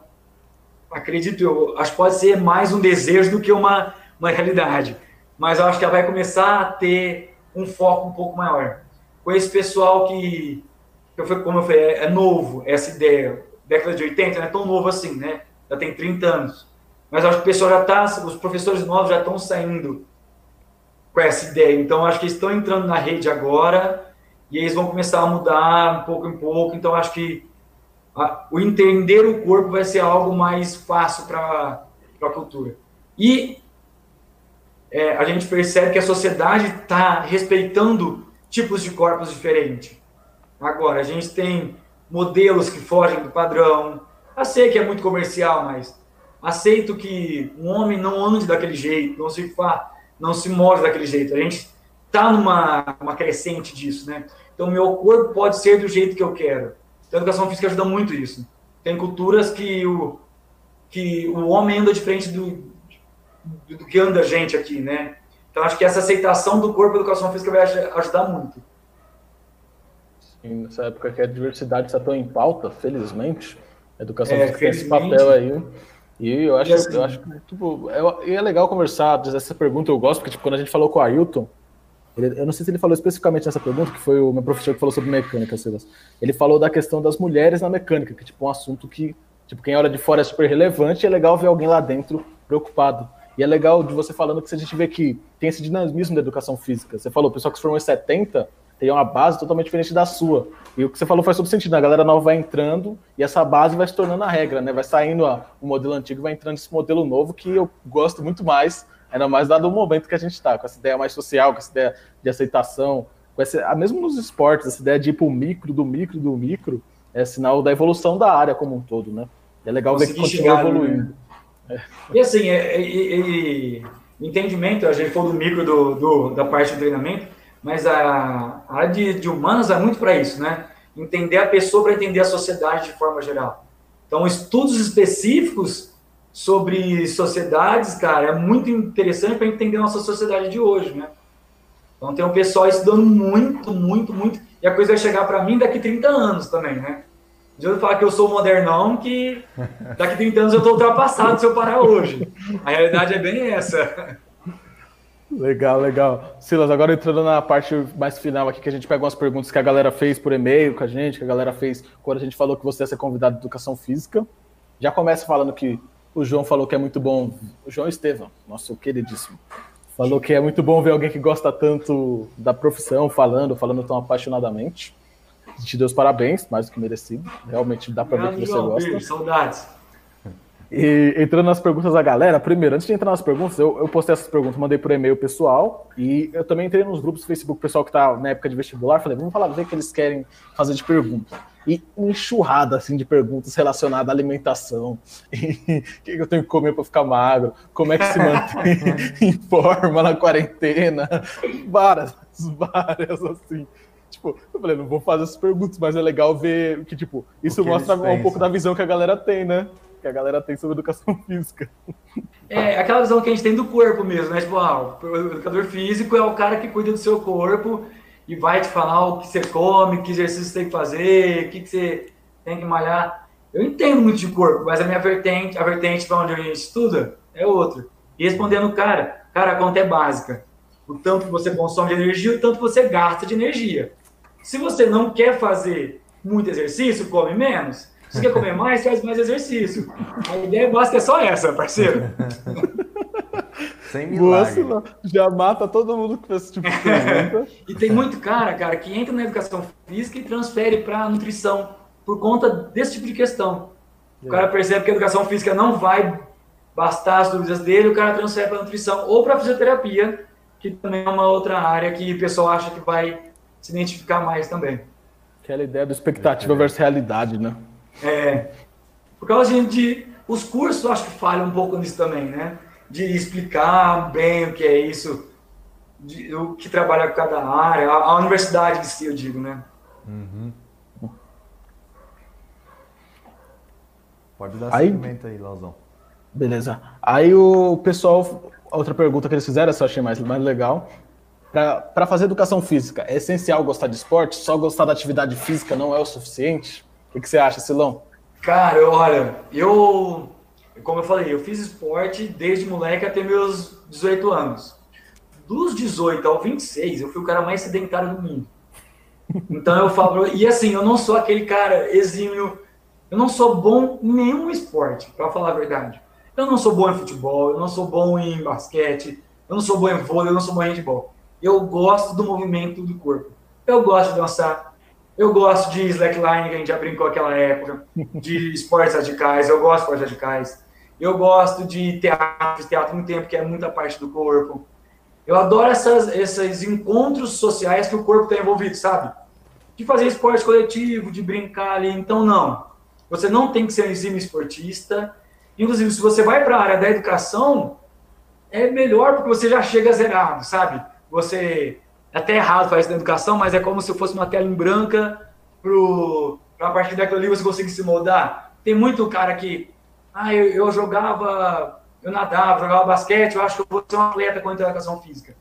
Acredito eu, acho que pode ser mais um desejo do que uma, uma realidade. Mas eu acho que ela vai começar a ter um foco um pouco maior. Com esse pessoal que, eu, como eu falei, é, é novo, essa ideia, década de 80, não é tão novo assim, né? já tem 30 anos. Mas acho que o pessoal já está, os professores novos já estão saindo com essa ideia. Então, acho que eles estão entrando na rede agora e eles vão começar a mudar um pouco em pouco. Então, acho que a, o entender o corpo vai ser algo mais fácil para a cultura. E é, a gente percebe que a sociedade está respeitando tipos de corpos diferentes. Agora, a gente tem modelos que fogem do padrão, eu sei que é muito comercial, mas aceito que um homem não ande daquele jeito, não se fa, não se move daquele jeito. A gente está numa uma crescente disso, né? Então, meu corpo pode ser do jeito que eu quero. Então, a educação física ajuda muito isso. Tem culturas que o, que o homem anda diferente do, do, do que anda a gente aqui, né? Então, acho que essa aceitação do corpo, a educação física vai ajudar muito. Nessa época que a diversidade está tão em pauta, felizmente, a educação é, física tem esse papel aí. E eu acho, assim, eu acho que tipo, é, é legal conversar, essa pergunta eu gosto, porque tipo, quando a gente falou com o Ailton, ele, eu não sei se ele falou especificamente nessa pergunta, que foi o meu professor que falou sobre mecânica, Silas. Ele falou da questão das mulheres na mecânica, que tipo, um assunto que, tipo, quem olha de fora é super relevante, e é legal ver alguém lá dentro preocupado. E é legal de você falando que a gente vê que tem esse dinamismo da educação física. Você falou, o pessoal que se formou em 70 tem uma base totalmente diferente da sua. E o que você falou faz todo sentido, né? a galera nova vai entrando e essa base vai se tornando a regra, né? Vai saindo o modelo antigo vai entrando esse modelo novo que eu gosto muito mais, ainda mais dado o momento que a gente está, com essa ideia mais social, com essa ideia de aceitação, com essa, mesmo nos esportes, essa ideia de ir para o micro, do micro, do micro, é sinal da evolução da área como um todo, né? É legal ver que continua evoluindo. Né? E assim, é, é, é, entendimento, a gente falou do micro do, do, da parte do treinamento, mas a, a área de, de humanas é muito para isso, né? Entender a pessoa para entender a sociedade de forma geral. Então, estudos específicos sobre sociedades, cara, é muito interessante para entender a nossa sociedade de hoje, né? Então tem um pessoal estudando muito, muito, muito, e a coisa vai chegar para mim daqui 30 anos também, né? De eu falar que eu sou modernão, que daqui 30 anos eu estou ultrapassado se eu parar hoje. A realidade é bem essa. Legal, legal. Silas, agora entrando na parte mais final aqui, que a gente pega umas perguntas que a galera fez por e-mail com a gente, que a galera fez quando a gente falou que você ia ser convidado de educação física. Já começa falando que o João falou que é muito bom. O João Estevam, nosso queridíssimo, falou que é muito bom ver alguém que gosta tanto da profissão, falando, falando tão apaixonadamente. Te deu os parabéns, mais do que merecido. Realmente dá para ver que você gosta. Beijo, saudades. E entrando nas perguntas da galera, primeiro, antes de entrar nas perguntas, eu, eu postei essas perguntas, mandei por e-mail pessoal e eu também entrei nos grupos do Facebook pessoal que tá na época de vestibular, falei, vamos falar, ver o que eles querem fazer de pergunta. E enxurrada assim de perguntas relacionadas à alimentação, [LAUGHS] o que eu tenho que comer para ficar magro, como é que se mantém [LAUGHS] em forma na quarentena, várias, várias assim. Tipo, eu falei, não vou fazer essas perguntas, mas é legal ver que, tipo, isso mostra um pouco da visão que a galera tem, né? Que a galera tem sobre educação [LAUGHS] física. É, aquela visão que a gente tem do corpo mesmo, né? Tipo, ah, o educador físico é o cara que cuida do seu corpo e vai te falar o que você come, que exercício você tem que fazer, o que, que você tem que malhar. Eu entendo muito de corpo, mas a minha vertente, a vertente para onde a gente estuda é outra. E respondendo o cara, cara, a conta é básica. O tanto que você consome de energia, o tanto que você gasta de energia. Se você não quer fazer muito exercício, come menos. Você quer comer mais, faz mais exercício. A ideia básica é só essa, parceiro. Sem milagre. Nossa, já mata todo mundo com esse tipo de [LAUGHS] pergunta. e tem muito cara, cara, que entra na educação física e transfere para nutrição por conta desse tipo de questão. O cara percebe que a educação física não vai bastar as dúvidas dele, o cara transfere para nutrição ou para fisioterapia, que também é uma outra área que o pessoal acha que vai se identificar mais também. Aquela ideia do expectativa é. versus realidade, né? É, por causa de, de, Os cursos acho que falham um pouco nisso também, né? De explicar bem o que é isso, de, o que trabalha com cada área, a, a universidade em si, eu digo, né? Uhum. Pode dar aí, aí, Lauzão. Beleza. Aí o pessoal, outra pergunta que eles fizeram, essa eu achei mais, mais legal. Para fazer educação física, é essencial gostar de esporte? Só gostar da atividade física não é o suficiente? O que, que, você acha, Silão? Cara, olha, eu, como eu falei, eu fiz esporte desde moleque até meus 18 anos. Dos 18 ao 26, eu fui o cara mais sedentário do mundo. Então eu falo, e assim, eu não sou aquele cara exímio, eu não sou bom em nenhum esporte, para falar a verdade. Eu não sou bom em futebol, eu não sou bom em basquete, eu não sou bom em vôlei, eu não sou bom em handball. Eu gosto do movimento do corpo. Eu gosto de dançar, eu gosto de slackline, que a gente já brincou aquela época, de esportes radicais, eu gosto de esportes radicais. Eu gosto de teatro, teatro muito tempo, que é muita parte do corpo. Eu adoro essas, esses encontros sociais que o corpo está envolvido, sabe? De fazer esporte coletivo, de brincar ali. Então, não. Você não tem que ser um exímio esportista. Inclusive, se você vai para a área da educação, é melhor porque você já chega zerado, sabe? Você é até errado fazer isso na educação, mas é como se fosse uma tela em branca para a partir daquilo ali você conseguir se moldar. Tem muito cara que, ah, eu, eu, jogava, eu nadava, jogava basquete, eu acho que eu vou ser um atleta com educação física.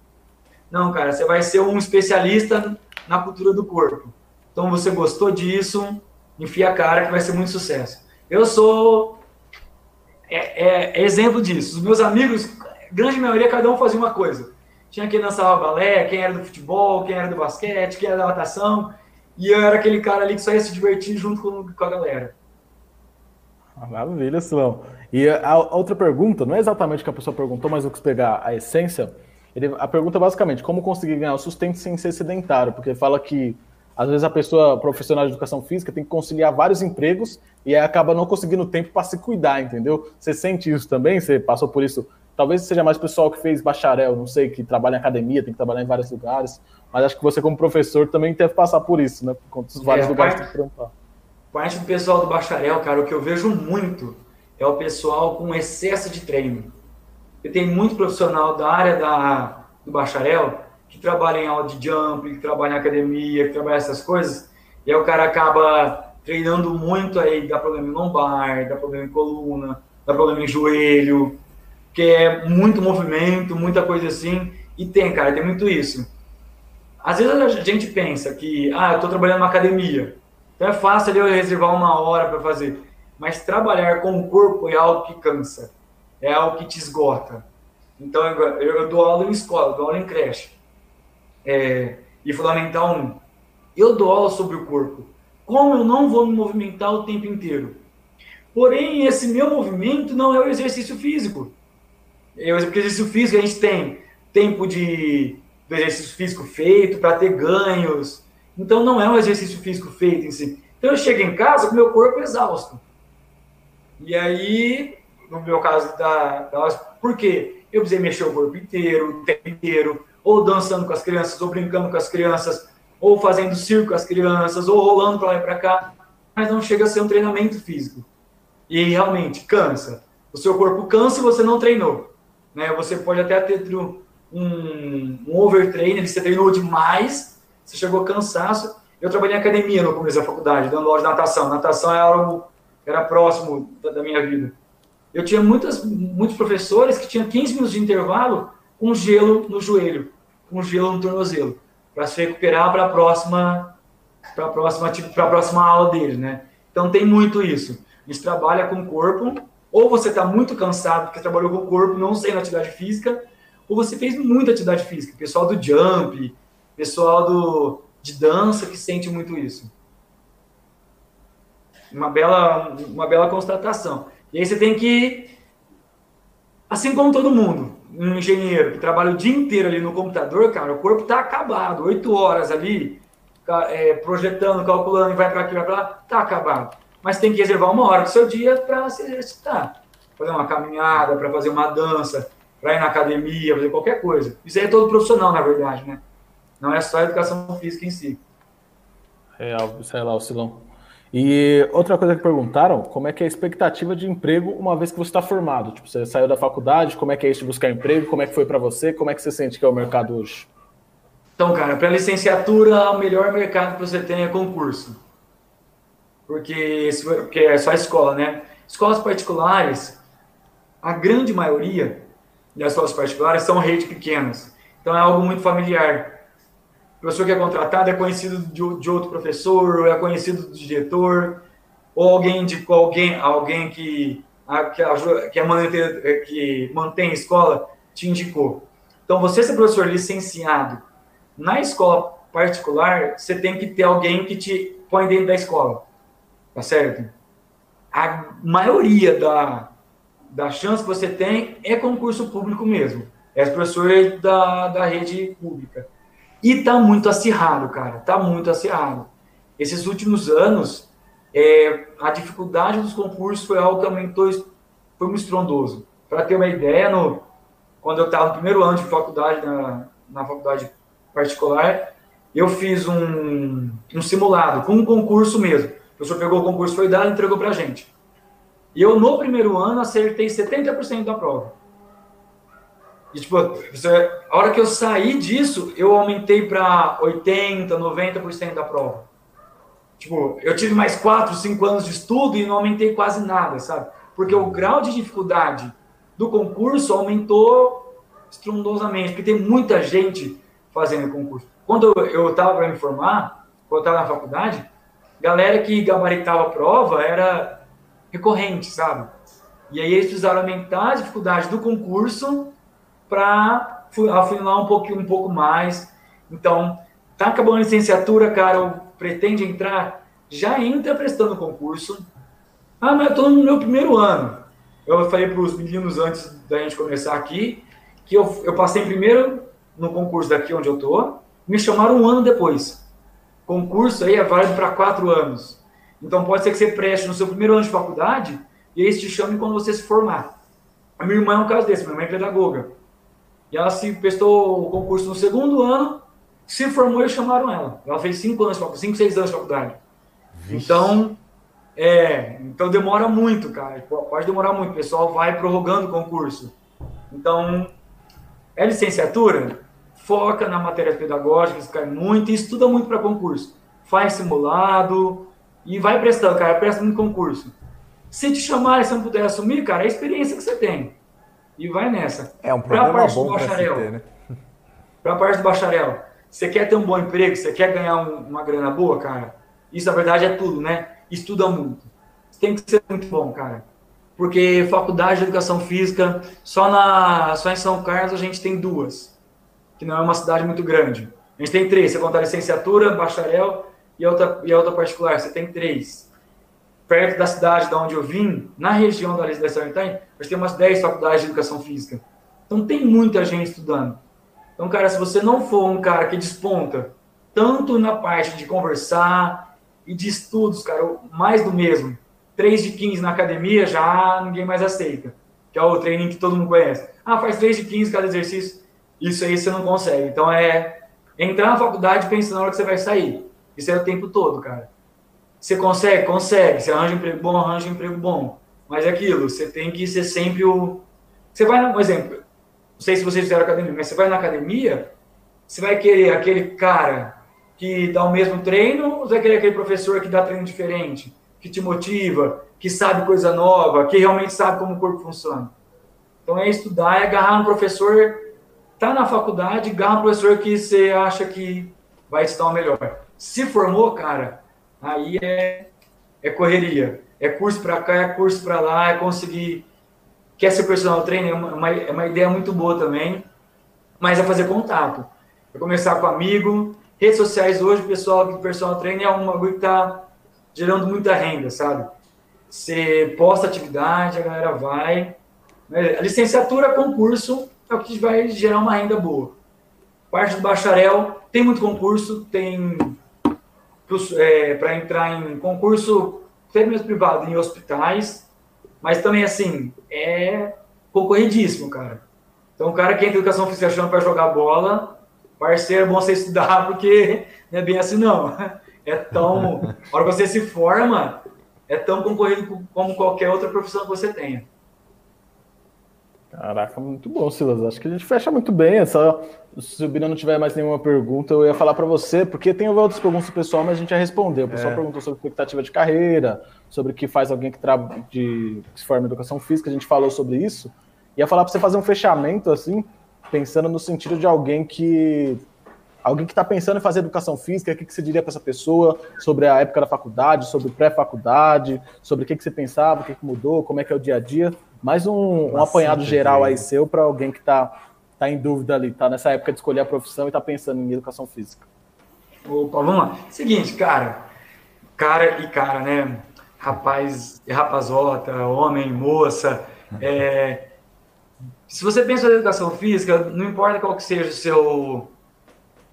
Não, cara, você vai ser um especialista na cultura do corpo. Então você gostou disso, enfia a cara que vai ser muito sucesso. Eu sou é, é, é exemplo disso. Os meus amigos, grande maioria, cada um fazia uma coisa. Tinha quem dançava balé, quem era do futebol, quem era do basquete, quem era da natação. E eu era aquele cara ali que só ia se divertir junto com, com a galera. Ah, maravilha, Silão. E a, outra pergunta, não é exatamente o que a pessoa perguntou, mas eu quis pegar a essência. Ele, a pergunta é basicamente como conseguir ganhar o sustento sem ser sedentário, porque fala que às vezes a pessoa profissional de educação física tem que conciliar vários empregos e acaba não conseguindo tempo para se cuidar, entendeu? Você sente isso também? Você passou por isso Talvez seja mais pessoal que fez bacharel, não sei, que trabalha em academia, tem que trabalhar em vários lugares. Mas acho que você, como professor, também deve passar por isso, né? Por conta dos vários é, lugares parte, que tem que trampar. Parte do pessoal do bacharel, cara, o que eu vejo muito é o pessoal com excesso de treino. E tem muito profissional da área da, do bacharel que trabalha em aula de jump, que trabalha em academia, que trabalha essas coisas, e aí o cara acaba treinando muito, aí dá problema em lombar, dá problema em coluna, dá problema em joelho, que é muito movimento, muita coisa assim. E tem, cara, tem muito isso. Às vezes a gente pensa que, ah, eu estou trabalhando numa academia, então é fácil eu reservar uma hora para fazer. Mas trabalhar com o corpo é algo que cansa, é algo que te esgota. Então eu, eu dou aula em escola, dou aula em creche. É, e Fundamental 1. Eu dou aula sobre o corpo. Como eu não vou me movimentar o tempo inteiro? Porém, esse meu movimento não é o exercício físico. O exercício físico a gente tem tempo de do exercício físico feito para ter ganhos. Então não é um exercício físico feito em si. Então eu chego em casa com meu corpo exausto. E aí, no meu caso da, da por quê? Eu precisei mexer o corpo inteiro, o tempo inteiro, ou dançando com as crianças, ou brincando com as crianças, ou fazendo circo com as crianças, ou rolando para lá e para cá, mas não chega a ser um treinamento físico. E realmente cansa. O seu corpo cansa e você não treinou. Né? Você pode até ter um, um overtraining, você treinou demais, você chegou cansaço. Eu trabalhei em academia no começo da faculdade, dando aula de natação. Natação era algo era próximo da, da minha vida. Eu tinha muitas, muitos professores que tinham 15 minutos de intervalo com gelo no joelho, com gelo no tornozelo, para se recuperar para a próxima para a próxima a próxima aula dele, né? Então tem muito isso. A gente trabalha com o corpo, ou você está muito cansado porque trabalhou com o corpo, não na atividade física, ou você fez muita atividade física. Pessoal do jump, pessoal do de dança que sente muito isso. Uma bela uma bela constatação. E aí você tem que assim como todo mundo, um engenheiro que trabalha o dia inteiro ali no computador, cara, o corpo está acabado, oito horas ali, é, projetando, calculando, vai para aqui, vai para lá, está acabado. Mas tem que reservar uma hora do seu dia para se exercitar, fazer uma caminhada, para fazer uma dança, para ir na academia, fazer qualquer coisa. Isso aí é todo profissional, na verdade, né? Não é só a educação física em si. Real, é lá, o Silão. E outra coisa que perguntaram, como é que é a expectativa de emprego uma vez que você está formado? Tipo, você saiu da faculdade, como é que é isso de buscar emprego? Como é que foi para você? Como é que você sente que é o mercado hoje? Então, cara, para licenciatura, o melhor mercado que você tem é concurso. Porque, porque é só escola, né? Escolas particulares, a grande maioria das escolas particulares são redes pequenas. Então, é algo muito familiar o professor que é contratado é conhecido de, de outro professor, ou é conhecido do diretor, ou alguém de alguém, alguém que, a, que, ajuda, que, é manter, que mantém a escola te indicou. Então, você ser professor licenciado na escola particular, você tem que ter alguém que te põe dentro da escola, tá certo? A maioria da, da chance que você tem é concurso público mesmo. É professor da, da rede pública. E tá muito acirrado, cara. Tá muito acirrado. Esses últimos anos, é, a dificuldade dos concursos foi algo que aumentou, foi muito estrondoso. Para ter uma ideia, no, quando eu estava no primeiro ano de faculdade, na, na faculdade particular, eu fiz um, um simulado com um concurso mesmo. O professor pegou o concurso, foi dado entregou para a gente. E eu, no primeiro ano, acertei 70% da prova. E, tipo, a hora que eu saí disso, eu aumentei para 80%, 90% da prova. Tipo, eu tive mais 4, 5 anos de estudo e não aumentei quase nada, sabe? Porque o grau de dificuldade do concurso aumentou estrondosamente, porque tem muita gente fazendo concurso. Quando eu estava para me formar, quando eu estava na faculdade, galera que gabaritava a prova era recorrente, sabe? E aí eles precisaram aumentar a dificuldade do concurso para afunilar um pouquinho, um pouco mais. Então, tá acabando a licenciatura, cara, ou pretende entrar, já entra prestando concurso. Ah, mas eu tô no meu primeiro ano. Eu falei para os meninos antes da gente começar aqui que eu, eu passei primeiro no concurso daqui onde eu tô, me chamaram um ano depois. Concurso aí é válido para quatro anos. Então pode ser que você preste no seu primeiro ano de faculdade e eles te chamem quando você se formar. A minha irmã é um caso desse, minha mãe é pedagoga. E ela se prestou o concurso no segundo ano, se formou e chamaram ela. Ela fez cinco anos, cinco, seis anos de faculdade. Vixe. Então, é, então demora muito, cara. Pode demorar muito. O pessoal vai prorrogando o concurso. Então, é licenciatura, foca na matéria pedagógica, cai muito e estuda muito para concurso. Faz simulado e vai prestando, cara, presta muito concurso. Se te chamarem, se não puder assumir, cara, é a experiência que você tem. E vai nessa. É um problema bom para se ter, né? Para a parte do bacharel, você quer ter um bom emprego, você quer ganhar um, uma grana boa, cara? Isso, na verdade, é tudo, né? Estuda muito. Tem que ser muito bom, cara. Porque faculdade de educação física, só, na, só em São Carlos a gente tem duas, que não é uma cidade muito grande. A gente tem três, você contar licenciatura, bacharel e a outra, e a outra particular, você tem três. Perto da cidade de onde eu vim, na região da Residência Oriental, a gente tem umas 10 faculdades de educação física. Então tem muita gente estudando. Então, cara, se você não for um cara que desponta tanto na parte de conversar e de estudos, cara, mais do mesmo. 3 de 15 na academia já ninguém mais aceita, que é o treininho que todo mundo conhece. Ah, faz 3 de 15 cada exercício. Isso aí você não consegue. Então é entrar na faculdade pensando na hora que você vai sair. Isso é o tempo todo, cara. Você consegue? Consegue. Você arranja um emprego bom, arranja um emprego bom. Mas é aquilo, você tem que ser sempre o. Você vai, um exemplo, não sei se vocês fizeram academia, mas você vai na academia, você vai querer aquele cara que dá o mesmo treino ou você vai querer aquele professor que dá treino diferente, que te motiva, que sabe coisa nova, que realmente sabe como o corpo funciona? Então é estudar, é agarrar um professor, tá na faculdade, agarrar um professor que você acha que vai te dar o melhor. Se formou, cara, aí é, é correria. É curso para cá, é curso para lá, é conseguir Quer ser personal trainer? É uma, é uma ideia muito boa também, mas é fazer contato. É começar com amigo. Redes sociais hoje, pessoal de personal trainer é um bagulho que está gerando muita renda, sabe? Você posta atividade, a galera vai. Né? A licenciatura, concurso, é o que vai gerar uma renda boa. Parte do bacharel, tem muito concurso, tem é, para entrar em concurso, até privado, em hospitais, mas também, assim, é concorridíssimo, cara. Então, o cara que entra em educação física achando para jogar bola, parceiro, é bom você estudar, [LAUGHS] porque não é bem assim, não. É tão. A hora que você se forma, é tão concorrido como qualquer outra profissão que você tenha. Caraca, muito bom, Silas. Acho que a gente fecha muito bem. Só, se o Bina não tiver mais nenhuma pergunta, eu ia falar para você, porque tem outras perguntas pessoal, mas a gente já respondeu. O pessoal é. perguntou sobre expectativa de carreira, sobre o que faz alguém que, tra... de... que se forma em educação física, a gente falou sobre isso. Ia falar para você fazer um fechamento, assim, pensando no sentido de alguém que. Alguém que está pensando em fazer educação física, o que, que você diria para essa pessoa sobre a época da faculdade, sobre pré-faculdade, sobre o que, que você pensava, o que, que mudou, como é que é o dia a dia? Mais um, um apanhado geral aí seu para alguém que está tá em dúvida ali, tá nessa época de escolher a profissão e está pensando em educação física. Opa, vamos lá. Seguinte, cara, cara e cara, né? Rapaz e rapazota, homem, moça. É... Se você pensa em educação física, não importa qual que seja o seu.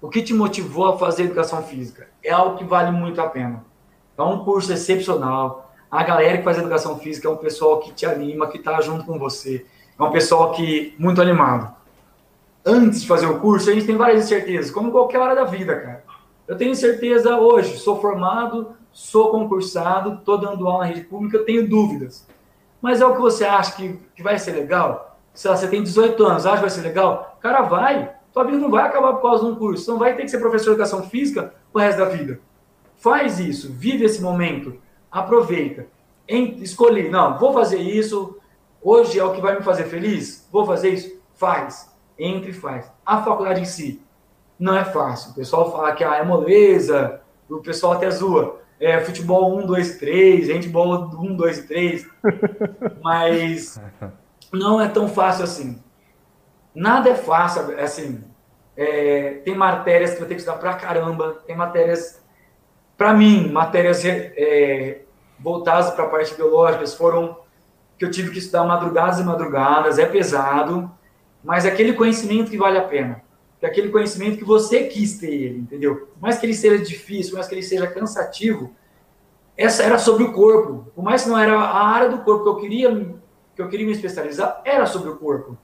O que te motivou a fazer educação física? É algo que vale muito a pena. É um curso excepcional a galera que faz educação física é um pessoal que te anima, que está junto com você. É um pessoal que muito animado. Antes de fazer o curso, a gente tem várias incertezas, como qualquer hora da vida, cara. Eu tenho certeza hoje, sou formado, sou concursado, estou dando aula na rede pública, tenho dúvidas. Mas é o que você acha que, que vai ser legal? Se você tem 18 anos, acha que vai ser legal? Cara, vai. Tua vida não vai acabar por causa de um curso. Não vai ter que ser professor de educação física o resto da vida. Faz isso, vive esse momento aproveita. Em, escolhi, não, vou fazer isso, hoje é o que vai me fazer feliz, vou fazer isso, faz, entre e faz. A faculdade em si não é fácil. O pessoal fala que ah, é moleza, o pessoal até zoa. É futebol 1, 2, 3, handball 1, 2 e 3, mas não é tão fácil assim. Nada é fácil, assim, é, tem matérias que vai ter que estudar pra caramba, tem matérias, para mim, matérias é, voltadas para a parte biológica, foram que eu tive que estudar madrugadas e madrugadas, é pesado, mas é aquele conhecimento que vale a pena. É aquele conhecimento que você quis ter ele, entendeu? Por mais que ele seja difícil, por mais que ele seja cansativo, essa era sobre o corpo. Por mais que não era a área do corpo que eu queria, que eu queria me especializar, era sobre o corpo.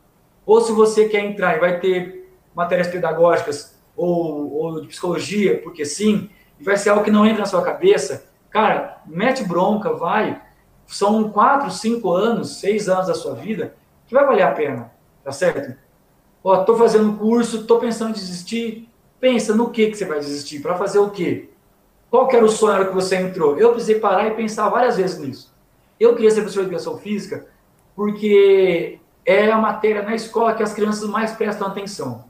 Ou se você quer entrar e vai ter matérias pedagógicas ou, ou de psicologia, porque sim, e vai ser algo que não entra na sua cabeça, Cara, mete bronca, vai. São quatro, cinco anos, seis anos da sua vida que vai valer a pena, tá certo? Ó, tô fazendo curso, tô pensando em desistir. Pensa no que que você vai desistir, para fazer o quê? Qual que era o sonho que você entrou? Eu precisei parar e pensar várias vezes nisso. Eu queria ser professor de educação física porque é a matéria na escola que as crianças mais prestam atenção.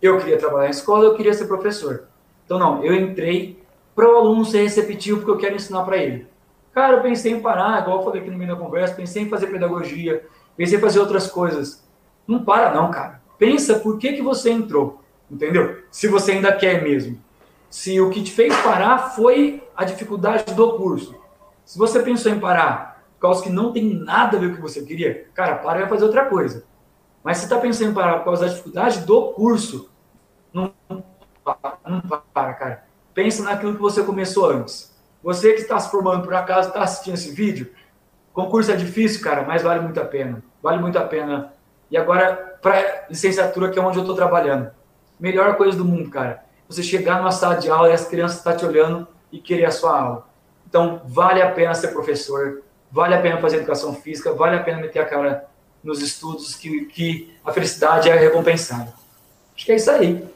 Eu queria trabalhar na escola, eu queria ser professor. Então, não, eu entrei para o aluno ser receptivo porque eu quero ensinar para ele. Cara, eu pensei em parar, igual eu falei aqui no meio da conversa, pensei em fazer pedagogia, pensei em fazer outras coisas. Não para não, cara. Pensa por que, que você entrou, entendeu? Se você ainda quer mesmo. Se o que te fez parar foi a dificuldade do curso. Se você pensou em parar por causa que não tem nada a ver com o que você queria, cara, para e vai fazer outra coisa. Mas se está pensando em parar por causa da dificuldade do curso, não, não para, cara. Pensa naquilo que você começou antes. Você que está se formando por acaso, está assistindo esse vídeo, concurso é difícil, cara, mas vale muito a pena. Vale muito a pena. E agora, para licenciatura, que é onde eu estou trabalhando. Melhor coisa do mundo, cara. Você chegar numa sala de aula e as crianças estão tá te olhando e querer a sua aula. Então, vale a pena ser professor, vale a pena fazer educação física, vale a pena meter a cara nos estudos, que, que a felicidade é recompensada. Acho que é isso aí.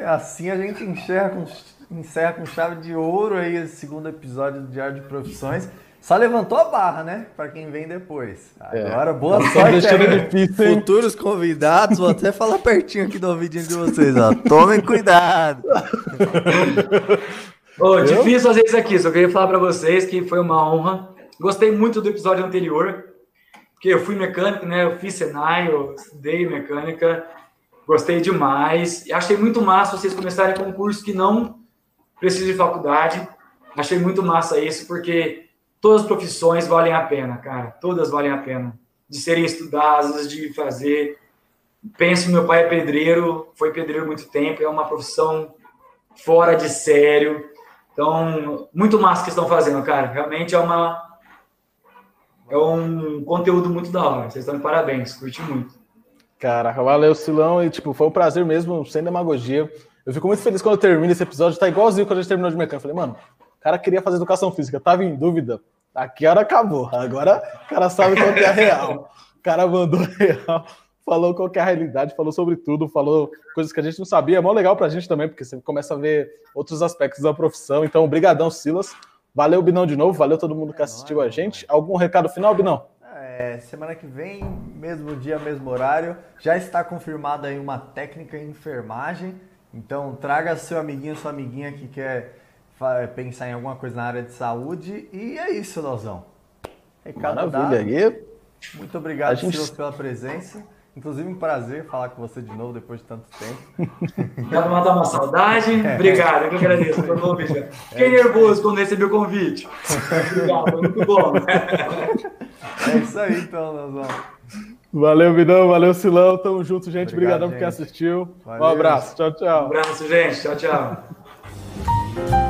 Assim a gente encerra com encerra com chave de ouro aí esse segundo episódio do Diário de Profissões. Só levantou a barra, né? Para quem vem depois. É. Agora, é. boa sorte aí. Difícil, hein? Futuros convidados, vou até falar pertinho aqui do ouvidinho de vocês, ó. Tomem cuidado. [LAUGHS] oh, difícil fazer isso aqui, só queria falar para vocês que foi uma honra. Gostei muito do episódio anterior, porque eu fui mecânico, né? Eu fiz Senai, eu estudei mecânica, gostei demais. Achei muito massa vocês começarem com um curso que não preciso de faculdade. Achei muito massa isso, porque todas as profissões valem a pena, cara. Todas valem a pena. De serem estudadas, de fazer. Penso, meu pai é pedreiro, foi pedreiro muito tempo, é uma profissão fora de sério. Então, muito massa que estão fazendo, cara. Realmente é uma. É um conteúdo muito da hora. Vocês estão de parabéns, curti muito. Caraca, valeu, Silão. E, tipo, foi um prazer mesmo, sem demagogia. Eu fico muito feliz quando eu termino esse episódio. Tá igualzinho quando a gente terminou de mecânica. Eu falei, mano, o cara queria fazer educação física, tava em dúvida. Aqui hora acabou. Agora o cara sabe qual é a real. O cara mandou real, falou qual é a realidade, falou sobre tudo, falou coisas que a gente não sabia. É mó legal pra gente também, porque você começa a ver outros aspectos da profissão. Então, obrigadão, Silas. Valeu, Binão, de novo. Valeu todo mundo que assistiu a gente. Algum recado final, Binão? É, semana que vem, mesmo dia, mesmo horário. Já está confirmada aí uma técnica em enfermagem. Então, traga seu amiguinho, sua amiguinha que quer pensar em alguma coisa na área de saúde. E é isso, Leozão. Recado Maravilha. Dado. Muito obrigado, gente... Silas, pela presença. Inclusive, um prazer falar com você de novo depois de tanto tempo. [LAUGHS] Dá matar uma saudade. É. Obrigado, eu que agradeço pelo [LAUGHS] convite. Fiquei é. nervoso quando recebi o convite. [LAUGHS] Obrigado, foi muito bom. É isso aí, então, Leozão. Valeu, Vidão. Valeu, Silão. Tamo junto, gente. Obrigadão por quem assistiu. Valeu. Um abraço. Tchau, tchau. Um abraço, gente. Tchau, tchau.